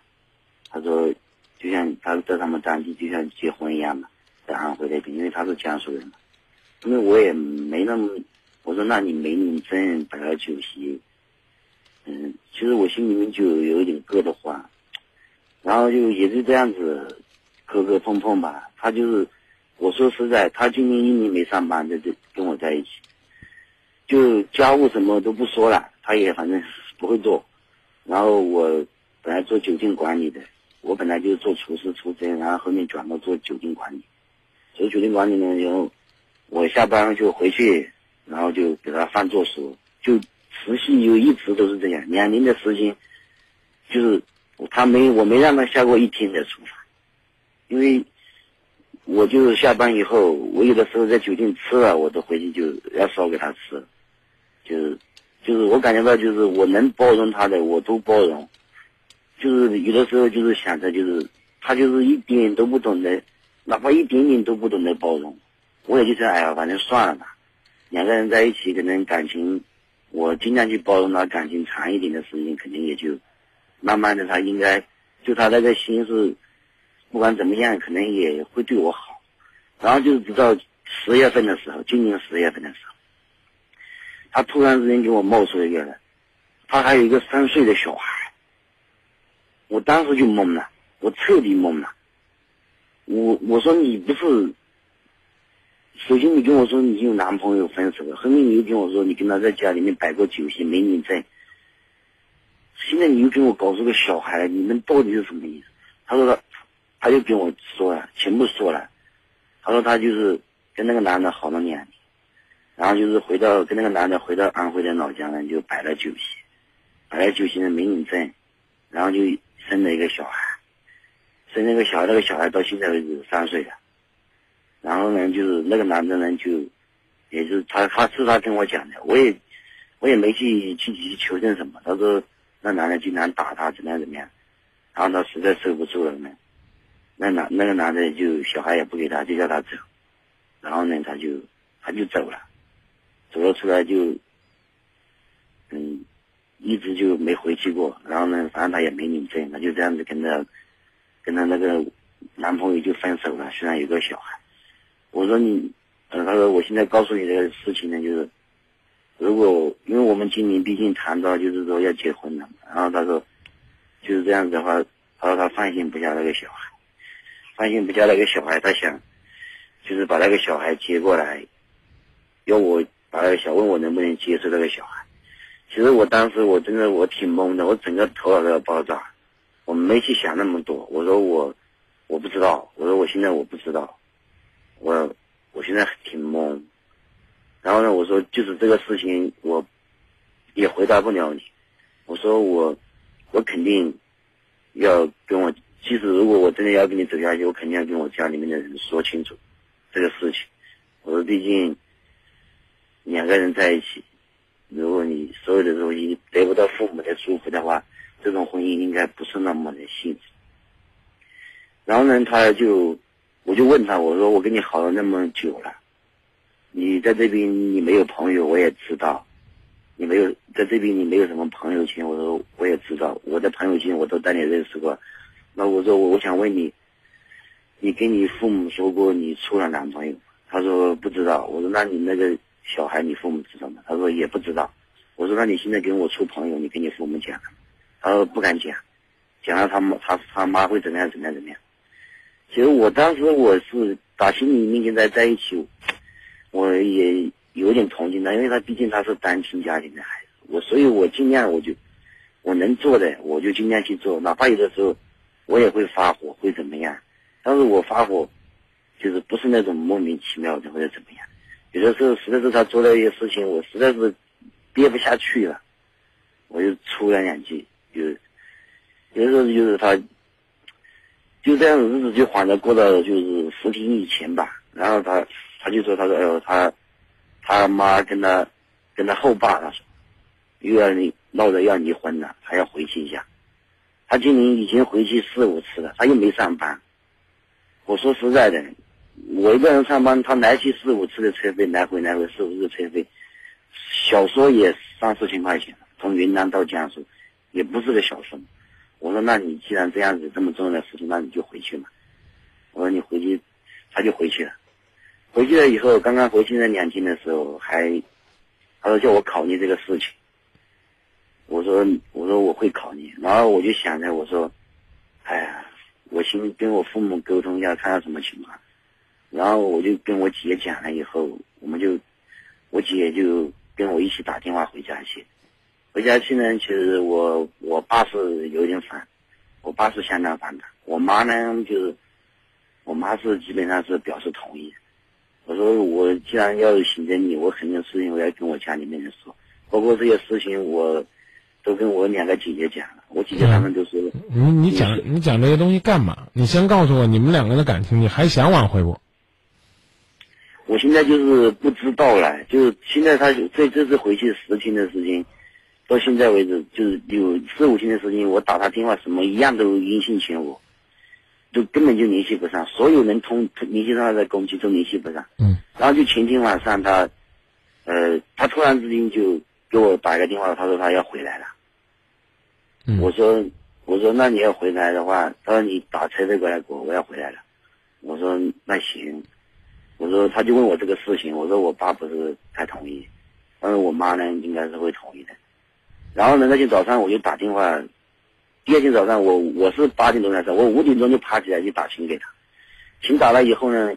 他说就像他在他们当地就像结婚一样嘛，在安徽那边，因为他是江苏人嘛。因为我也没那么，我说那你没领证摆了酒席，嗯，其实我心里面就有一点硌得慌，然后就也是这样子磕磕碰碰吧。他就是我说实在，他今年一年没上班，在这跟我在一起，就家务什么都不说了，他也反正不会做。然后我本来做酒店管理的，我本来就是做厨师出身，然后后面转到做酒店管理。做酒店管理呢，然后我下班就回去，然后就给他饭做熟，就持续有一直都是这样，两年的时间，就是他没我没让他下过一天的厨房，因为我就是下班以后，我有的时候在酒店吃了，我都回去就要烧给他吃，就是就是我感觉到就是我能包容他的我都包容，就是有的时候就是想着就是他就是一点都不懂得，哪怕一点点都不懂得包容，我也就是哎呀，反正算了吧，两个人在一起可能感情，我尽量去包容他感情长一点的时间，肯定也就慢慢的他应该就他那个心是。不管怎么样，可能也会对我好。然后就是直到十月份的时候，今年十月份的时候，他突然之间给我冒出一个人，他还有一个三岁的小孩。我当时就懵了，我彻底懵了。我我说你不是，首先你跟我说你有男朋友分手了，后面你又跟我说你跟他在家里面摆过酒席没领证，现在你又跟我搞出个小孩来，你们到底是什么意思？他说他。他就跟我说了，全部说了。他说他就是跟那个男的好了两年，然后就是回到跟那个男的回到安徽的老家呢，就摆了酒席，摆了酒席呢没领证，然后就生了一个小孩，生那个小孩，那个小孩到现在为止三岁了。然后呢，就是那个男的呢，就也是他，他是他跟我讲的，我也我也没去去去求证什么。他说那男的经常打他，怎么样怎么样，然后他实在受不住了呢。那男那个男的就小孩也不给他，就叫他走，然后呢，他就他就走了，走了出来就，嗯，一直就没回去过。然后呢，反正他也没领证，他就这样子跟他跟他那个男朋友就分手了。虽然有个小孩，我说你，呃，他说我现在告诉你这个事情呢，就是如果因为我们今年毕竟谈到就是说要结婚了，然后他说就是这样子的话，他说他放心不下那个小孩。放心不下那个小孩，他想，就是把那个小孩接过来，要我把那个小问我能不能接受那个小孩。其实我当时我真的我挺懵的，我整个头脑都要爆炸，我没去想那么多。我说我我不知道，我说我现在我不知道，我我现在挺懵。然后呢，我说就是这个事情我也回答不了你。我说我我肯定要跟我。其实，如果我真的要跟你走下去，我肯定要跟我家里面的人说清楚这个事情。我说，毕竟两个人在一起，如果你所有的东西得不到父母的祝福的话，这种婚姻应该不是那么的幸福。然后呢，他就，我就问他，我说我跟你好了那么久了，你在这边你没有朋友，我也知道，你没有在这边你没有什么朋友圈，我说我也知道，我的朋友圈我都带你认识过。那我说我我想问你，你跟你父母说过你处了男朋友？他说不知道。我说那你那个小孩你父母知道吗？他说也不知道。我说那你现在跟我处朋友，你跟你父母讲？他说不敢讲，讲了他妈他他妈会怎么样怎么样怎么样。其实我当时我是打心里面跟他在一起，我也有点同情他，因为他毕竟他是单亲家庭的孩子。我所以，我尽量我就我能做的我就尽量去做，哪怕有的时候。我也会发火，会怎么样？但是我发火，就是不是那种莫名其妙的或者怎么样。有的时候实在是他做了一些事情，我实在是憋不下去了，我就出了两句。就有的时候就是他，就这样子日子就缓着过到就是十天以前吧。然后他他就说，他说哎呦他他妈跟他跟他后爸他说，又要闹着要离婚了，还要回去一下。他今年已经回去四五次了，他又没上班。我说实在的，我一个人上班，他来去四五次的车费，来回来回四五次车费，小说也三四千块钱，从云南到江苏，也不是个小数。我说，那你既然这样子这么重要的事情，那你就回去嘛。我说你回去，他就回去了。回去了以后，刚刚回去那两天的时候，还他说叫我考虑这个事情。我说我说我会考虑，然后我就想着我说，哎呀，我先跟我父母沟通一下，看看什么情况。然后我就跟我姐讲了以后，我们就我姐就跟我一起打电话回家去。回家去呢，其实我我爸是有点反，我爸是相当反的。我妈呢，就是我妈是基本上是表示同意。我说我既然要寻着你，我肯定事情我要跟我家里面人说，包括这些事情我都跟我两个姐姐讲了。我姐姐他们都说，你你讲你讲这些东西干嘛？你先告诉我你们两个人的感情，你还想挽回不？我现在就是不知道了，就是现在他这这次回去十天的时间，到现在为止就是有四五天的时间，我打他电话什么一样都音信全无，就根本就联系不上，所有能通联系上他的攻击都联系不上。嗯。然后就前天晚上他，呃，他突然之间就给我打个电话，他说他要回来了。嗯。我说我说那你要回来的话，他说你打车再过来给我，我要回来了。我说那行。我说，他就问我这个事情，我说我爸不是太同意，但是我妈呢应该是会同意的。然后呢，那天早上我就打电话，第二天早上我我是八点钟来的，我五点钟就爬起来去打琴给他。琴打了以后呢，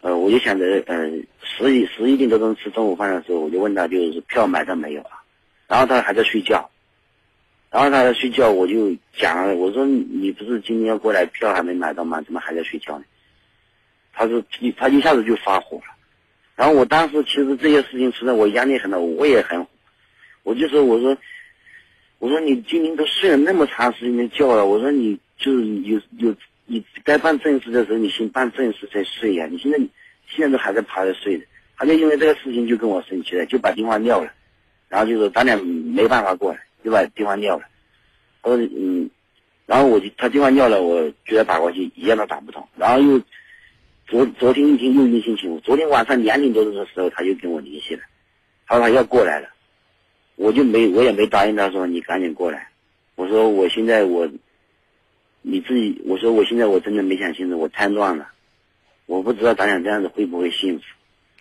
呃，我就想着，呃，十一十一点多钟吃中午饭的时候，我就问他就是票买到没有啊？然后他还在睡觉，然后他在睡觉，我就讲了，我说你不是今天要过来，票还没买到吗？怎么还在睡觉呢？他说他一下子就发火了，然后我当时其实这些事情出来，我压力很大，我也很，我就说我说，我说你今天都睡了那么长时间的觉了，我说你就是有有你该办正事的时候，你先办正事再睡呀，你现在现在都还在趴着睡的，他就因为这个事情就跟我生气了，就把电话撂了，然后就说咱俩没办法过来，就把电话撂了，他说嗯，然后我就他电话撂了，我给他打过去一样都打不通，然后又。昨昨天一天又一星期五，昨天晚上两点多钟的时候，他就跟我联系了，他说他要过来了，我就没我也没答应他说你赶紧过来，我说我现在我，你自己我说我现在我真的没想清楚，我太乱了，我不知道咱俩这样子会不会幸福，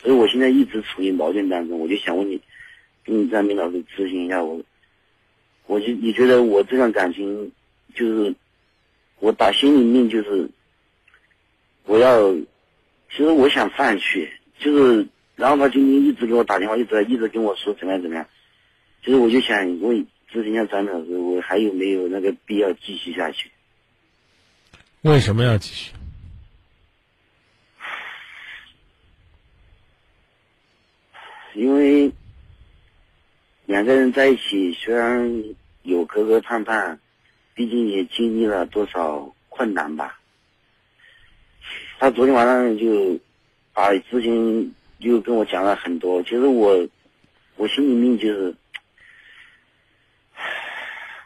所以我现在一直处于矛盾当中，我就想问你，跟你张明老师咨询一下我，我就你觉得我这段感情就是，我打心里面就是我要。其实我想放弃，就是，然后他今天一直给我打电话，一直一直跟我说怎么样怎么样。其实我就想问咨询一下张老师，我还有没有那个必要继续下去？为什么要继续？因为两个人在一起，虽然有磕磕绊绊，毕竟也经历了多少困难吧。他昨天晚上就把之前就跟我讲了很多，其实我我心里面就是，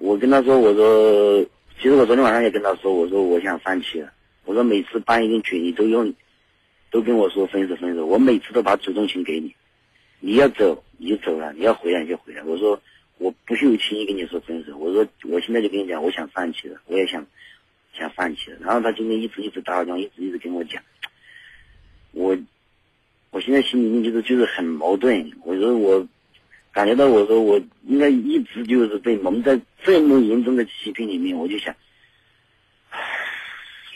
我跟他说我说，其实我昨天晚上也跟他说，我说我想放弃了，我说每次办一个群，你都用，都跟我说分手分手，我每次都把主动权给你，你要走你就走了，你要回来你就回来，我说我不会轻易跟你说分手，我说我现在就跟你讲，我想放弃了，我也想。想放弃了，然后他今天一直一直打我电话，一直一直跟我讲，我，我现在心里面就是就是很矛盾。我说我，感觉到我说我应该一直就是被蒙在这么严重的欺骗里面，我就想，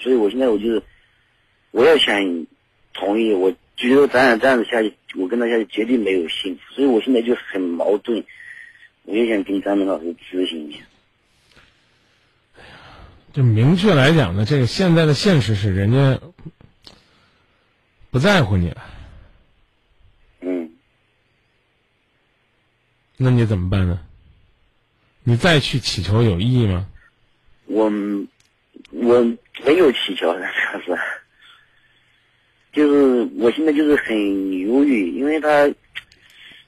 所以我现在我就是，我要想同意，我觉得咱俩这样子下去，我跟他下去绝对没有幸福，所以我现在就很矛盾，我也想跟张明老师咨询一下。就明确来讲呢，这个现在的现实是人家不在乎你了。嗯。那你怎么办呢？你再去祈求有意义吗？我我没有祈求了，主是，就是我现在就是很犹豫，因为他，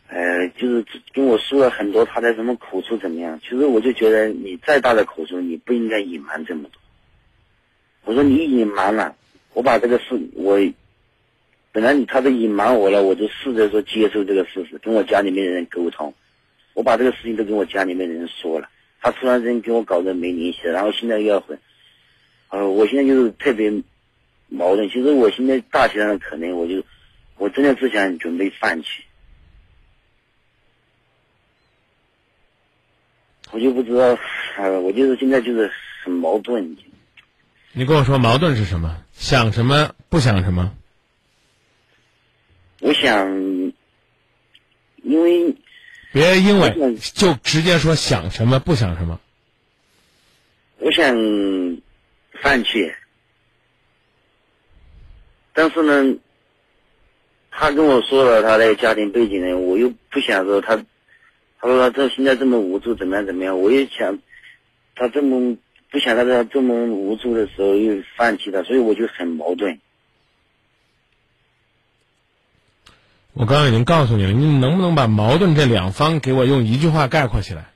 呃，就是跟我说了很多他的什么苦处怎么样。其实我就觉得你再大的苦处，你不应该隐瞒这么多。我说你隐瞒了，我把这个事我本来你他都隐瞒我了，我就试着说接受这个事实，跟我家里面的人沟通。我把这个事情都跟我家里面的人说了，他突然间跟我搞得没联系了，然后现在又要回。呃，我现在就是特别矛盾。其实我现在大学上的可能，我就我真的只想准备放弃。我就不知道，呃，我就是现在就是很矛盾。你跟我说矛盾是什么？想什么不想什么？我想，因为别因为就直接说想什么不想什么。我想放弃，但是呢，他跟我说了他的家庭背景呢，我又不想说他，他说他这现在这么无助，怎么样怎么样，我也想他这么不想他在这么无助的时候又放弃他，所以我就很矛盾。我刚刚已经告诉你了，你能不能把矛盾这两方给我用一句话概括起来？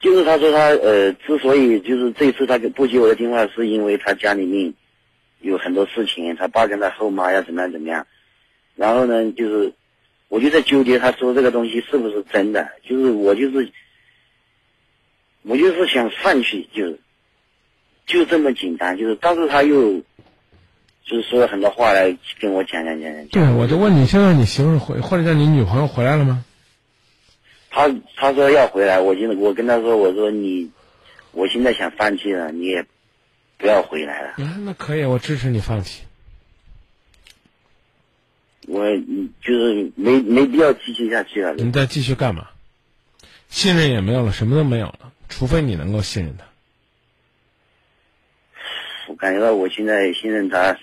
就是他说他呃，之所以就是这次他不接我的电话，是因为他家里面有很多事情，他爸跟他后妈要怎么样怎么样。然后呢，就是我就在纠结，他说这个东西是不是真的？就是我就是我就是想放弃，就是就这么简单。就是，但是他又就是说了很多话来跟我讲讲讲讲。对，我就问你，现在你媳妇儿回或者叫你女朋友回来了吗？他他说要回来，我现在我跟他说，我说你，我现在想放弃了，你也不要回来了。啊，那可以，我支持你放弃。我嗯就是没没必要继续下去了。你再继续干嘛？信任也没有了，什么都没有了，除非你能够信任他。我感觉到我现在信任他，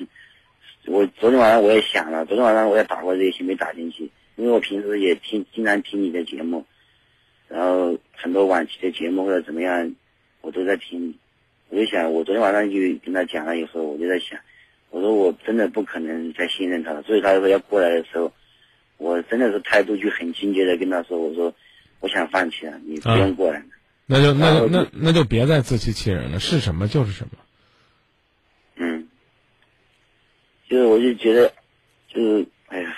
我昨天晚上我也想了，昨天晚上我也打过这些，没打进去，因为我平时也听经常听你的节目，然后很多晚期的节目或者怎么样，我都在听。我就想，我昨天晚上就跟他讲了以后，我就在想，我说我真的不可能再信任他了。所以他说要过来的时候，我真的是态度就很坚决的跟他说，我说我想放弃了，你不用过来。那就那就那那就别再自欺欺人了，是什么就是什么。嗯，就是我就觉得，就是哎呀，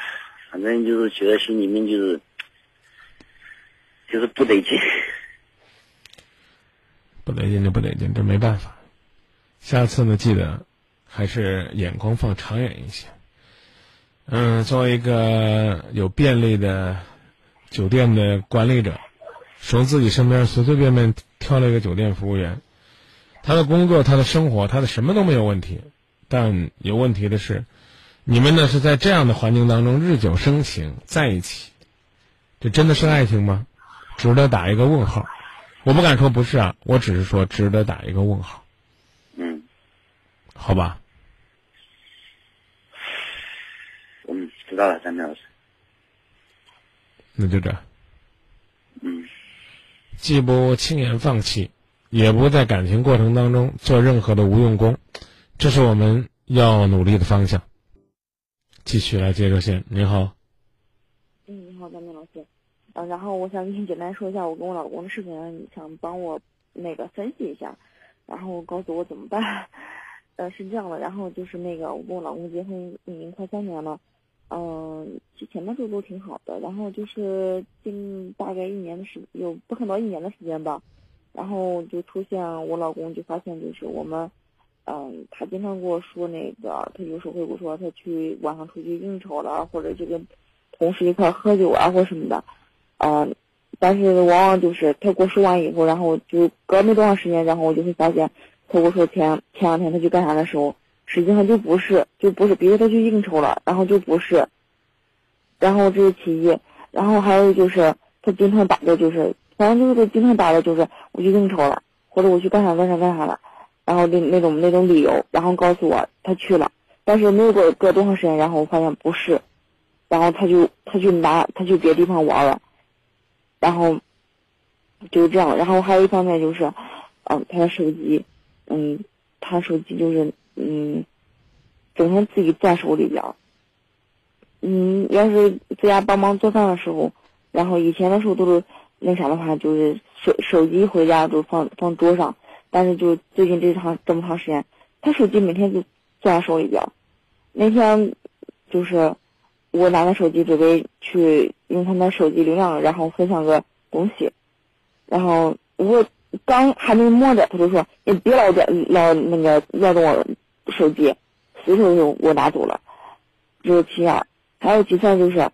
反正就是觉得心里面就是，就是不得劲。不得劲就不得劲，这没办法。下次呢，记得还是眼光放长远一些。嗯，作为一个有便利的酒店的管理者，从自己身边随随便便挑了一个酒店服务员，他的工作、他的生活、他的什么都没有问题，但有问题的是，你们呢是在这样的环境当中日久生情在一起，这真的是爱情吗？值得打一个问号。我不敢说不是啊，我只是说值得打一个问号，嗯好吧？嗯，知道了，张明老师。那就这样，嗯既不轻言放弃，也不在感情过程当中做任何的无用功，这是我们要努力的方向。继续来接热线，您好，嗯，你好，张明老师。嗯、然后我想跟你简单说一下我跟我老公的事情，你想帮我那个分析一下，然后告诉我怎么办。呃，是这样的，然后就是那个我跟我老公结婚已经快三年了，嗯、其前面时候都挺好的，然后就是近大概一年的时有不可能一年的时间吧，然后就出现我老公就发现就是我们，嗯，他经常跟我说那个，他有时候会跟我说他去晚上出去应酬了，或者就跟同事一块喝酒啊或什么的，嗯、但是往往就是他给我说完以后，然后就隔没多长时间，然后我就会发现，他跟我说前前两天他去干啥的时候，实际上就不是，就不是，比如他去应酬了，然后就不是，然后这是其一，然后还有就是他经常打的就是，反正就是他经常打的就是我去应酬了，或者我去干啥干啥干啥了，然后那那种那种理由，然后告诉我他去了，但是没有过隔多长时间，然后我发现不是，然后他就他就拿他去别地方玩了，然后就这样，然后还有一方面就是，嗯，他的手机，嗯，他手机就是嗯，整天自己攥手里边，嗯，要是在家帮忙做饭的时候，然后以前的时候都是那啥的话，就是手手机回家都放放桌上，但是就最近这长这么长时间，他手机每天就攥在手里边。那天就是我拿着手机准备去用他的手机流量，然后分享个东西，然后我刚还没摸着，他就说：“你别老在老那个要动我手机。”随手就我拿走了，这是其二。还有其三就是，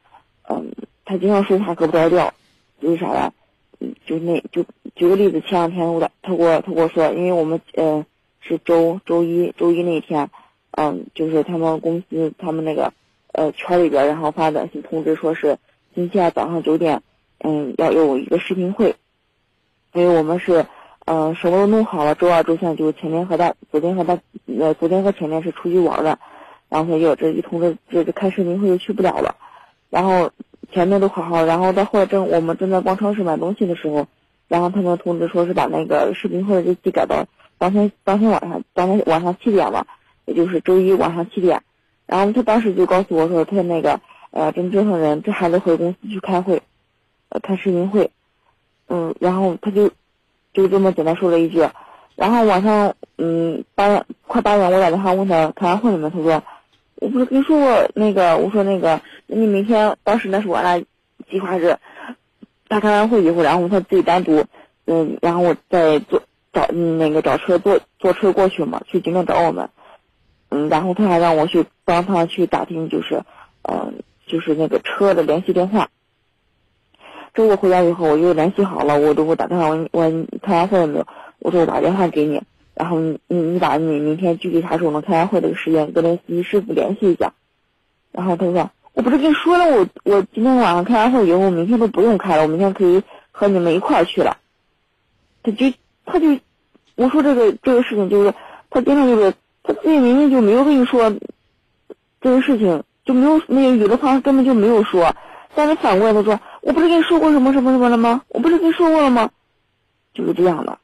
嗯，他经常说话搁不着调，就是啥呀？嗯，就那就举个例子，前两天我的他给我他给我说，因为我们呃是周周一周一那天，嗯，就是他们公司他们那个呃圈里边，然后发短信通知说是星期二早上九点，嗯，要有一个视频会，因为我们是呃什么都弄好了，周二周三就是前天和他昨天和他呃昨天和前天是出去玩的。然后他就这一通知，这这开视频会就去不了了。然后前面都好好，然后到后来正我们正在逛超市买东西的时候，然后他们通知说是把那个视频会的日期改到当天当天晚上当天晚上七点吧，也就是周一晚上七点。然后他当时就告诉我说，他那个呃正折腾人，这还得回公司去开会，呃开视频会。嗯，然后他就就这么简单说了一句。然后晚上嗯八快八点，我打电话问他开完会了没，他说。我不是跟你说过那个，我说那个，你明天当时那是我俩计划是，他开完会以后，然后他自己单独，嗯，然后我再坐找那个找车坐坐车过去嘛，去景点找我们，嗯，然后他还让我去帮他去打听，就是，嗯，就是那个车的联系电话。这我回家以后，我又联系好了，我都给我打电话，我我开完会了没有？我说我打电话给你。然后你你你把你明天具体啥时候能开完会这个时间跟那司机师傅联系一下，然后他说我不是跟你说了我我今天晚上开完会以后明天都不用开了，我明天可以和你们一块儿去了。他就他就我说这个这个事情就是他经常就是他自己明明就没有跟你说这个事情就没有那个语的方根本就没有说，但是反过来他说我不是跟你说过什么什么什么了吗？我不是跟你说过了吗？就是这样的。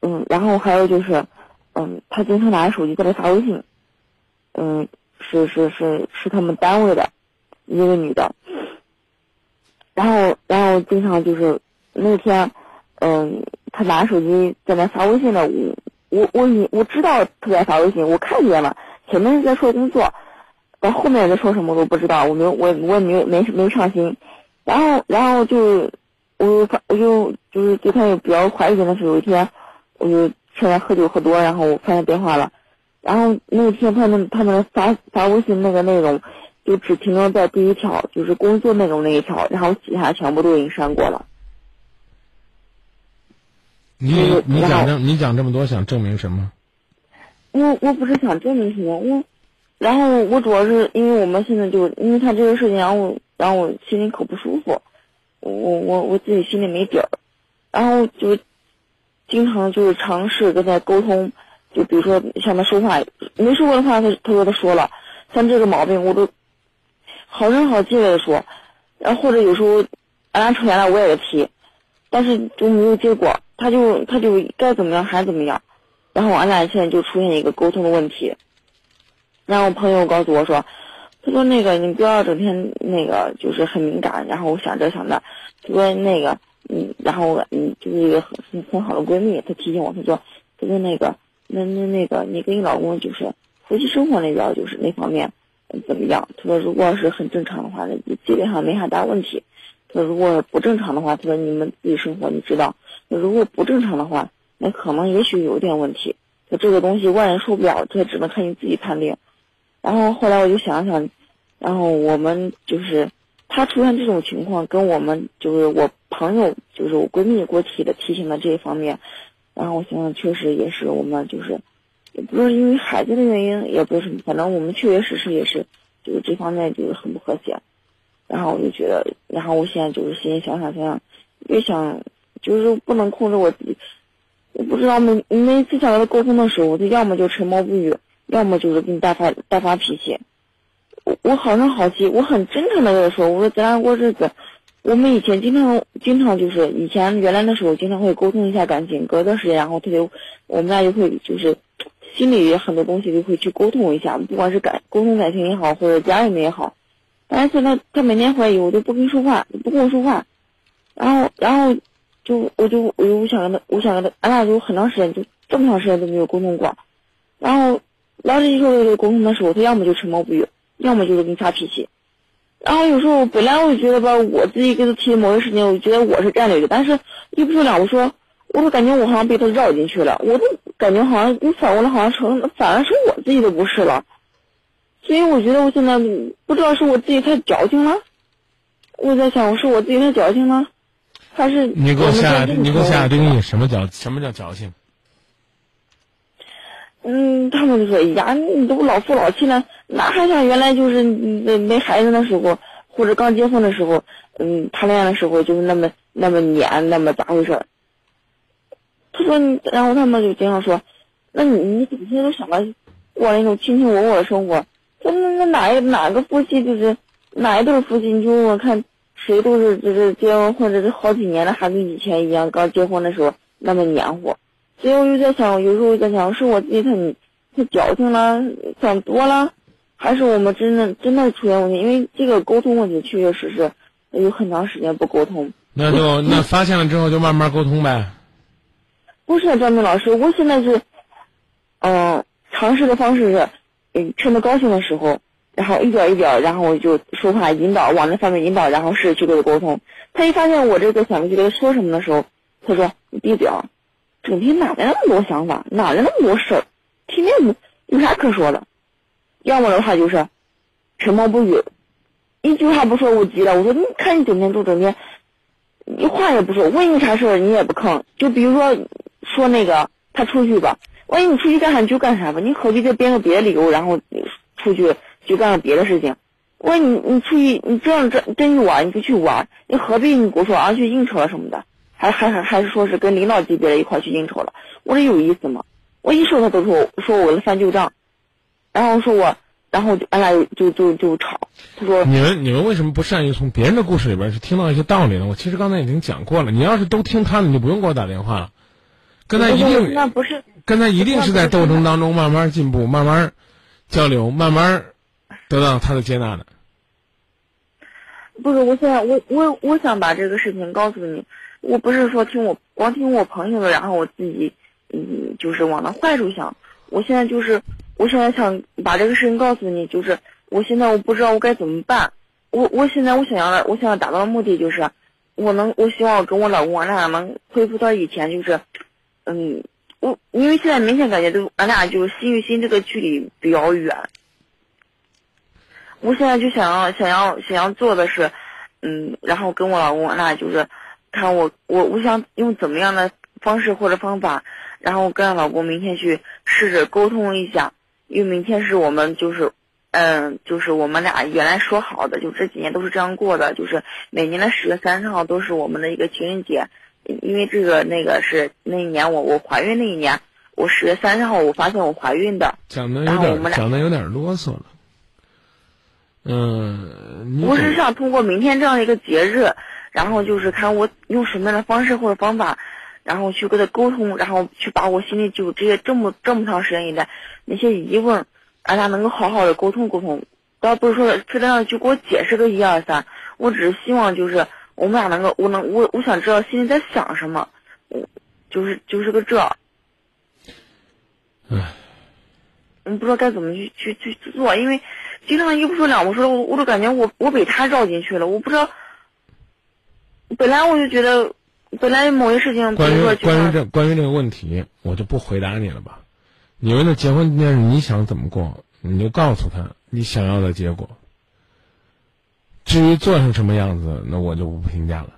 嗯，然后还有就是，嗯，他经常拿着手机在这发微信，嗯，是是是是他们单位的一个女的，然后然后经常就是那天，嗯，他拿手机在那发微信呢，我我我以我知道他在发微信，我看见了，前面在说工作，到后面在说什么我都不知道，我没有我我也没有没没上心，然后然后就我发我就就是对他有比较怀疑的是有一天。我就趁他喝酒喝多，然后我发现电话了，然后那天他们他们发发微信那个内容，就只停留在第一条，就是工作内容那一条，然后其他全部都已经删过了。你你讲这你讲这么多想证明什么？我我不是想证明什么，我，然后我主要是因为我们现在就因为他这个事情，然后然后我心里可不舒服，我我我自己心里没底儿，然后就。经常就是尝试跟他沟通，就比如说像他说话没说过的话，他他说他说了，像这个毛病我都好声好气的说，然后或者有时候俺俩吵架了我也提，但是就没有结果，他就他就该怎么样还怎么样，然后俺俩现在就出现一个沟通的问题，然后朋友告诉我说，他说那个你不要整天那个就是很敏感，然后想这想那，他说那个。嗯，然后嗯，就是一个很很很好的闺蜜，她提醒我，她说，她说那个，那那那个，你跟你老公就是夫妻生活那边就是那方面怎么样？他说，如果是很正常的话，那基本上没啥大问题。他说，如果不正常的话，他说你们自己生活你知道。那如果不正常的话，那可能也许有点问题。他这个东西外人说不了，这只能看你自己判定。然后后来我就想想，然后我们就是。他出现这种情况，跟我们就是我朋友，就是我闺蜜给我提的提醒的这一方面，然后我想想，确实也是我们就是，也不是因为孩子的原因，也不是什么，反正我们确确实实也是，就是这方面就是很不和谐。然后我就觉得，然后我现在就是心里想想想想，越想就是不能控制我自己，我不知道每每次想跟他沟通的时候，他要么就沉默不语，要么就是跟你大发大发脾气。我我好声好气，我很真诚的跟他说，我说咱俩过日子，我们以前经常经常就是以前原来的时候经常会沟通一下感情，隔段时间然后他就我们俩就会就是心里很多东西就会去沟通一下，不管是感沟通感情也好，或者家人的也好。但是现在他每天回来以后都不跟说话，不跟我说话，然后然后就我就我就我想跟他，我想跟他，俺俩就很长时间就这么长时间都没有沟通过。然后老是一说这个沟通的时候，他要么就沉默不语，要么就是给你发脾气。然后有时候本来我就觉得吧，我自己给他提某些事情，我觉得我是占理的，但是一不说两不说，我都感觉我好像被他绕进去了，我都感觉好像你反过来好像成反而是我自己的不是了。所以我觉得我现在不知道是我自己太矫情了，我在想，是我自己太矫情了，还是你给我下，你给我下定义，什么矫什么叫矫情？嗯，他们就说哎呀，你都老夫老妻了，哪还像原来就是没没孩子的时候，或者刚结婚的时候，嗯，谈恋爱的时候就是那么那么黏，那么咋回事？他说，然后他们就经常说，那你你整天都想着过那种卿卿我我的生活，说那那哪一哪个夫妻就是哪一对夫妻，你就问看，谁都是就是结完婚这好几年了，还跟以前一样，刚结婚的时候那么黏糊。所以我就在想，有时候我在想，是我自己太太矫情了，想多了，还是我们真的真的出现问题？因为这个沟通问题确确实实有很长时间不沟通。那就那发现了之后就慢慢沟通呗。不是张明老师，我现在是，嗯，尝试的方式是，嗯，趁他高兴的时候，然后一点一点，然后我就说话引导往那方面引导，然后试着去跟他沟通。他一发现我这个想去跟他说什么的时候，他说：“你闭嘴啊。”整天哪来那么多想法，哪来那么多事儿？天天有有啥可说的？要么的话就是沉默不语，一句话不说，我急了。我说你看你整天都整天，一话也不说，问你啥事儿你也不吭。就比如说说那个他出去吧，万一你出去干啥你就干啥吧，你何必再编个别的理由，然后出去去干个别的事情？万一你你出去你这样真真去玩你就去玩，你何必你给我说啊去应酬了什么的？还还还还是说是跟领导级别的一块去应酬了，我说有意思吗？我一说他都说说我翻旧账，然后说我，然后俺俩就就就吵。他说你们你们为什么不善于从别人的故事里边去听到一些道理呢？我其实刚才已经讲过了，你要是都听他的，你就不用给我打电话了。跟他一定那不是跟他一定是在斗争当中慢慢进步，慢慢交流，慢慢得到他的接纳的。不是，我现在我我我想把这个事情告诉你。我不是说听我光听我朋友的，然后我自己，嗯，就是往那坏处想。我现在就是，我现在想把这个事情告诉你，就是我现在我不知道我该怎么办。我我现在我想要的，我想要达到的目的就是，我能我希望我跟我老公俺俩能恢复到以前，就是，嗯，我因为现在明显感觉都俺俩就是心与心这个距离比较远。我现在就想要想要想要做的是，嗯，然后跟我老公俺俩就是。看我，我我想用怎么样的方式或者方法，然后跟老公明天去试着沟通一下，因为明天是我们就是，嗯，就是我们俩原来说好的，就这几年都是这样过的，就是每年的十月三十号都是我们的一个情人节，因为这个那个是那一年我我怀孕那一年，我十月三十号我发现我怀孕的，讲的有点讲的有点啰嗦了，嗯，我是想通过明天这样一个节日。然后就是看我用什么样的方式或者方法，然后去跟他沟通，然后去把我心里就这些这么这么长时间以来那些疑问，俺俩能够好好的沟通沟通。倒不是说非得要去给我解释个一二三，我只是希望就是我们俩能够，我能我我想知道心里在想什么，我就是就是个这。唉，我不知道该怎么去去去做，因为经常一不说两不说，我我都感觉我我被他绕进去了，我不知道。本来我就觉得，本来某些事情，关于关于这关于这个问题，我就不回答你了吧。你们的结婚纪念日你想怎么过，你就告诉他你想要的结果。至于做成什么样子，那我就不评价了。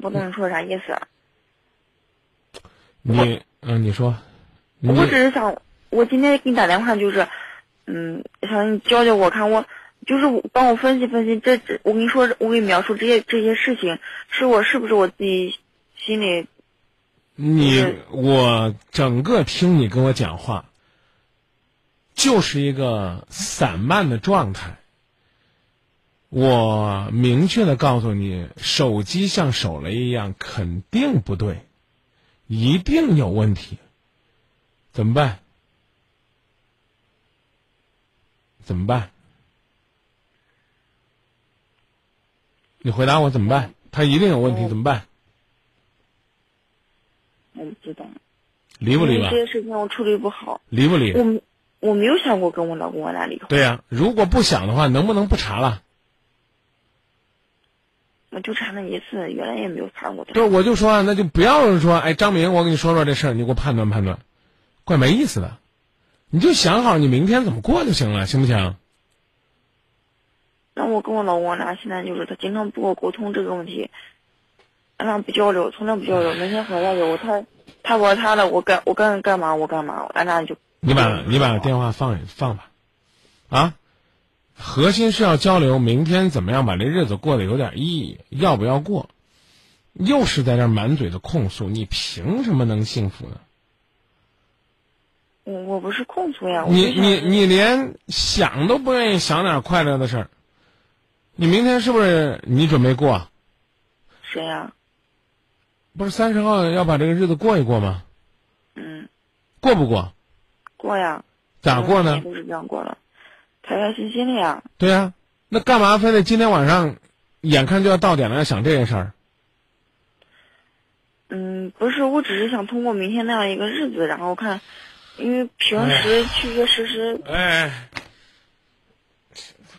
不能说啥意思。你嗯，你说。我只是想，我今天给你打电话就是，嗯，想你教教我看我。就是帮我分析分析，这这我跟你说，我给你描述这些这些事情，是我是不是我自己心里？你我整个听你跟我讲话，就是一个散漫的状态。我明确的告诉你，手机像手雷一样，肯定不对。一定有问题。怎么办？怎么办？你回答我怎么办？他一定有问题，怎么办？我不知道，离不离吧这？些事情我处理不好，离不离？我我没有想过跟我老公我俩离婚，对呀、如果不想的话，能不能不查了？我就查那一次，原来也没有查过的。对，我就说啊，那就不要说，哎，张明，我跟你说说这事儿，你给我判断判断，怪没意思的。你就想好你明天怎么过就行了，行不行？那我跟我老公我俩现在就是他经常不跟我沟通这个问题，俺俩不交流，从来不交流。每天回来以后，他他玩他的，我干我干干嘛我干嘛，俺俩就你把你把电话放放吧，啊，核心是要交流，明天怎么样把这日子过得有点意义，要不要过？又是在这满嘴的控诉，你凭什么能幸福呢？我我不是控诉呀，我你你你连想都不愿意想点快乐的事儿，你明天是不是你准备过？谁呀？不是三十号要把这个日子过一过吗？嗯，过不过？过呀。咋过呢？都是这样过了，开开心心的呀。对呀、那干嘛非得今天晚上，眼看就要到点了，要想这些事儿？嗯，不是，我只是想通过明天那样一个日子，然后看，因为平时确确实实，哎，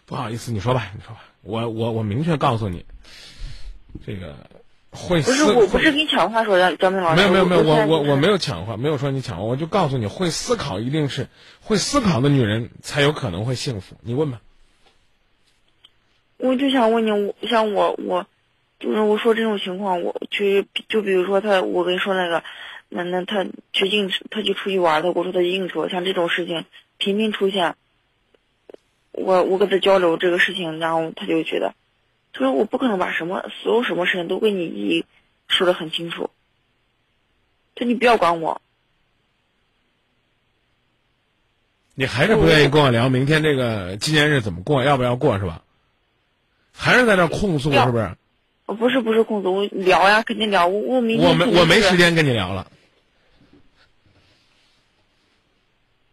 不好意思，你说吧，你说吧，我我我明确告诉你，这个会不是我不是跟你抢话说的，张明老师。没有没有没有，我我我没有抢话，没有说你抢话，我就告诉你会思考一定是会思考的女人才有可能会幸福。你问吧，我就想问你，我像我我，就是我说这种情况，我去就比如说他，我跟你说那个，那那他去应他去出去玩，他跟我说他应酬，像这种事情频频出现，我我跟他交流这个事情，然后他就觉得，他说我不可能把什么所有什么事情都跟你一一说的很清楚，就你不要管我，你还是不愿意跟我聊明天这个纪念日怎么过，要不要过是吧？还是在那控诉是不是？我不是不是控诉，我聊呀，肯定聊，我我明天我没我没时。间跟你聊了。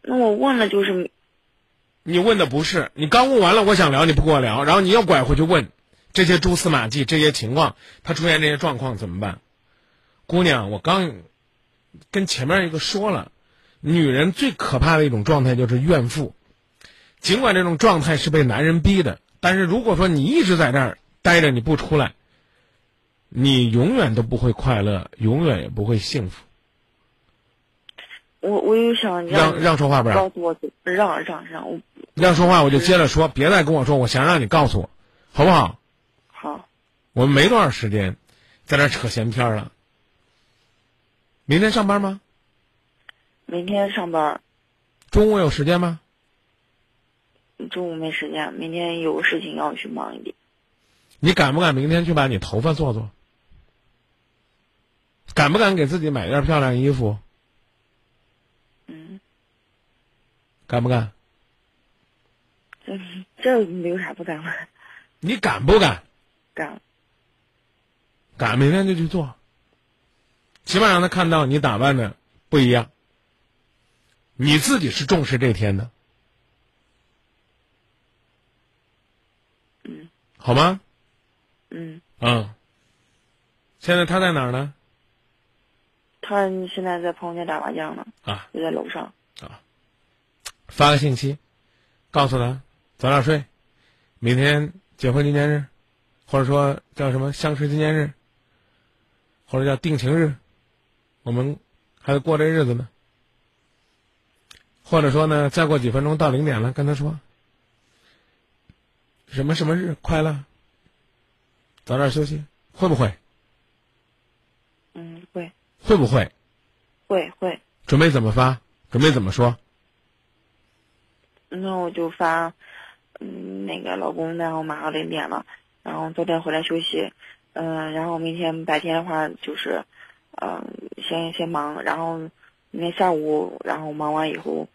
那我问了就是你问的不是，你刚问完了，我想聊，你不跟我聊，然后你又拐回去问这些蛛丝马迹、这些情况，他出现这些状况怎么办？姑娘，我刚跟前面一个说了，女人最可怕的一种状态就是怨妇，尽管这种状态是被男人逼的，但是如果说你一直在这儿待着，你不出来，你永远都不会快乐，永远也不会幸福。我我有想让让说话不让告诉我让让让我让说话我就接着说，别再跟我说，我想让你告诉我，好不好？好我们没多少时间，在这扯闲篇儿了。明天上班吗？明天上班，中午有时间吗？中午没时间，明天有事情要去忙一点。你敢不敢明天去把你头发做做？敢不敢给自己买件漂亮衣服？嗯，敢不敢？这这没有啥不敢问，你敢不敢？敢敢，明天就去做。起码让他看到你打扮的不一样，你自己是重视这天的，嗯好吗？嗯，嗯。现在他在哪儿呢？他现在在朋友家打麻将呢，啊，就在楼上。啊发个信息，告诉他早点睡，明天结婚纪念日，或者说叫什么相识纪念日，或者叫定情日，我们还得过这日子呢。或者说呢，再过几分钟到零点了，跟他说什么什么日快乐，早点休息，会不会？嗯，会会不会？会会，准备怎么发？准备怎么说？那我就发，嗯，那个老公，然后马上零点了，然后早点回来休息，嗯、然后明天白天的话就是，嗯、先先忙，然后明天下午，然后忙完以后，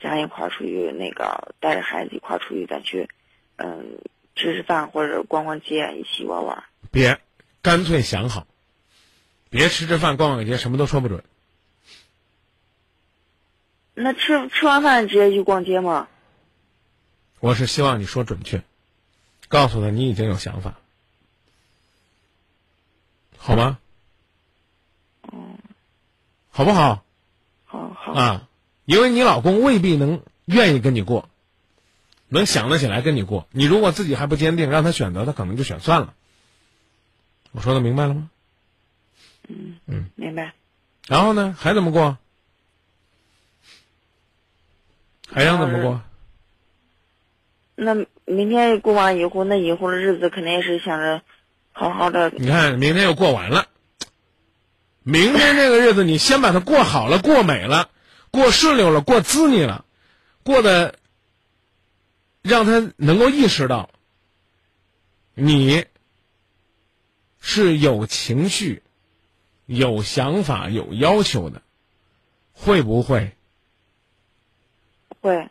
咱一块儿出去那个带着孩子一块儿出去，咱去，嗯，吃吃饭或者逛逛街，一起玩玩。别，干脆想好，别吃吃饭、逛逛街，什么都说不准。那吃吃完饭直接去逛街吗？我是希望你说准确，告诉他你已经有想法，好吗？嗯，好不好？好好啊，因为你老公未必能愿意跟你过，能想得起来跟你过。你如果自己还不坚定，让他选择，他可能就选算了。我说的明白了吗？嗯嗯，明白。然后呢，还怎么过？还想怎么过？那明天过完以后，那以后的日子肯定是想着好好的。你看，明天又过完了。明天这个日子，你先把它过好了，过美了，过顺溜了，过滋腻了，过得让他能够意识到，你是有情绪、有想法、有要求的，会不会会。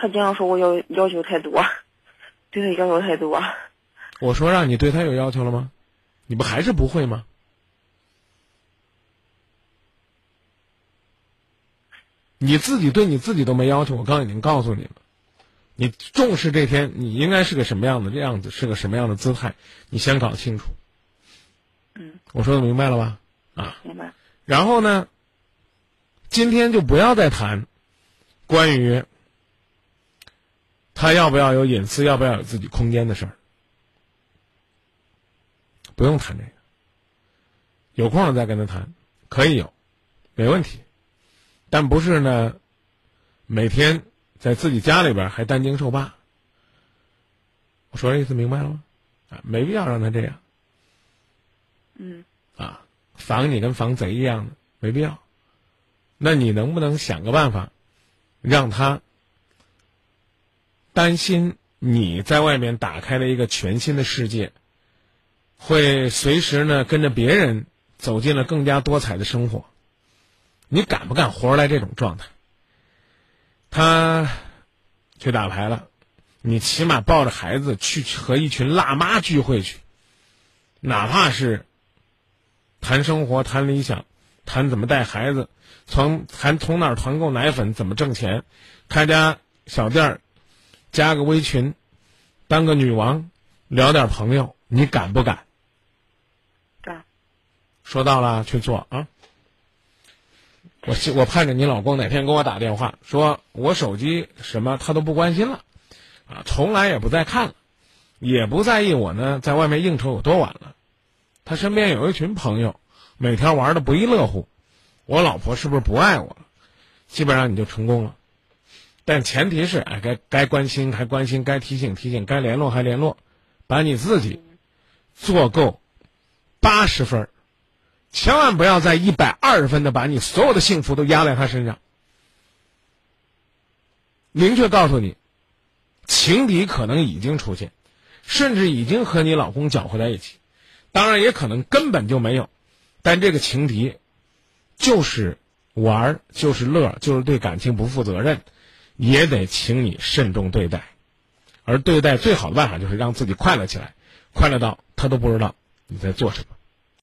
啊？他他经常说我要要求太多，对他要求太多。我说让你对他有要求了吗？你不还是不会吗？你自己对你自己都没要求，我刚刚已经告诉你了。你重视这天，你应该是个什么样的样子，是个什么样的姿态，你先搞清楚。嗯，我说的明白了吧？啊，明白。然后呢，今天就不要再谈关于他要不要有隐私，要不要有自己空间的事儿。不用谈这个，有空了再跟他谈，可以有，没问题。但不是呢，每天在自己家里边还担惊受怕。我说这意思明白了吗？啊，没必要让他这样。嗯。啊，防你跟防贼一样的，没必要。那你能不能想个办法，让他担心你在外面打开了一个全新的世界，会随时呢跟着别人走进了更加多彩的生活？你敢不敢活出来这种状态？他去打牌了，你起码抱着孩子去和一群辣妈聚会去，哪怕是谈生活、谈理想、谈怎么带孩子，从谈从哪儿团购奶粉、怎么挣钱，开家小店儿，加个微群，当个女王，聊点朋友，你敢不敢？敢。说到了，去做啊！我我盼着你老公哪天给我打电话，说我手机什么他都不关心了，啊，从来也不再看了，也不在意我呢在外面应酬有多晚了。他身边有一群朋友，每天玩的不亦乐乎，我老婆是不是不爱我了？基本上你就成功了，但前提是哎，该该关心还关心，该提醒提醒，该联络还联络，把你自己做够八十分。千万不要在一百二十分的把你所有的幸福都压在他身上。明确告诉你，情敌可能已经出现，甚至已经和你老公搅和在一起，当然也可能根本就没有。但这个情敌，就是玩，就是乐，就是对感情不负责任，也得请你慎重对待。而对待最好的办法就是让自己快乐起来，快乐到他都不知道你在做什么。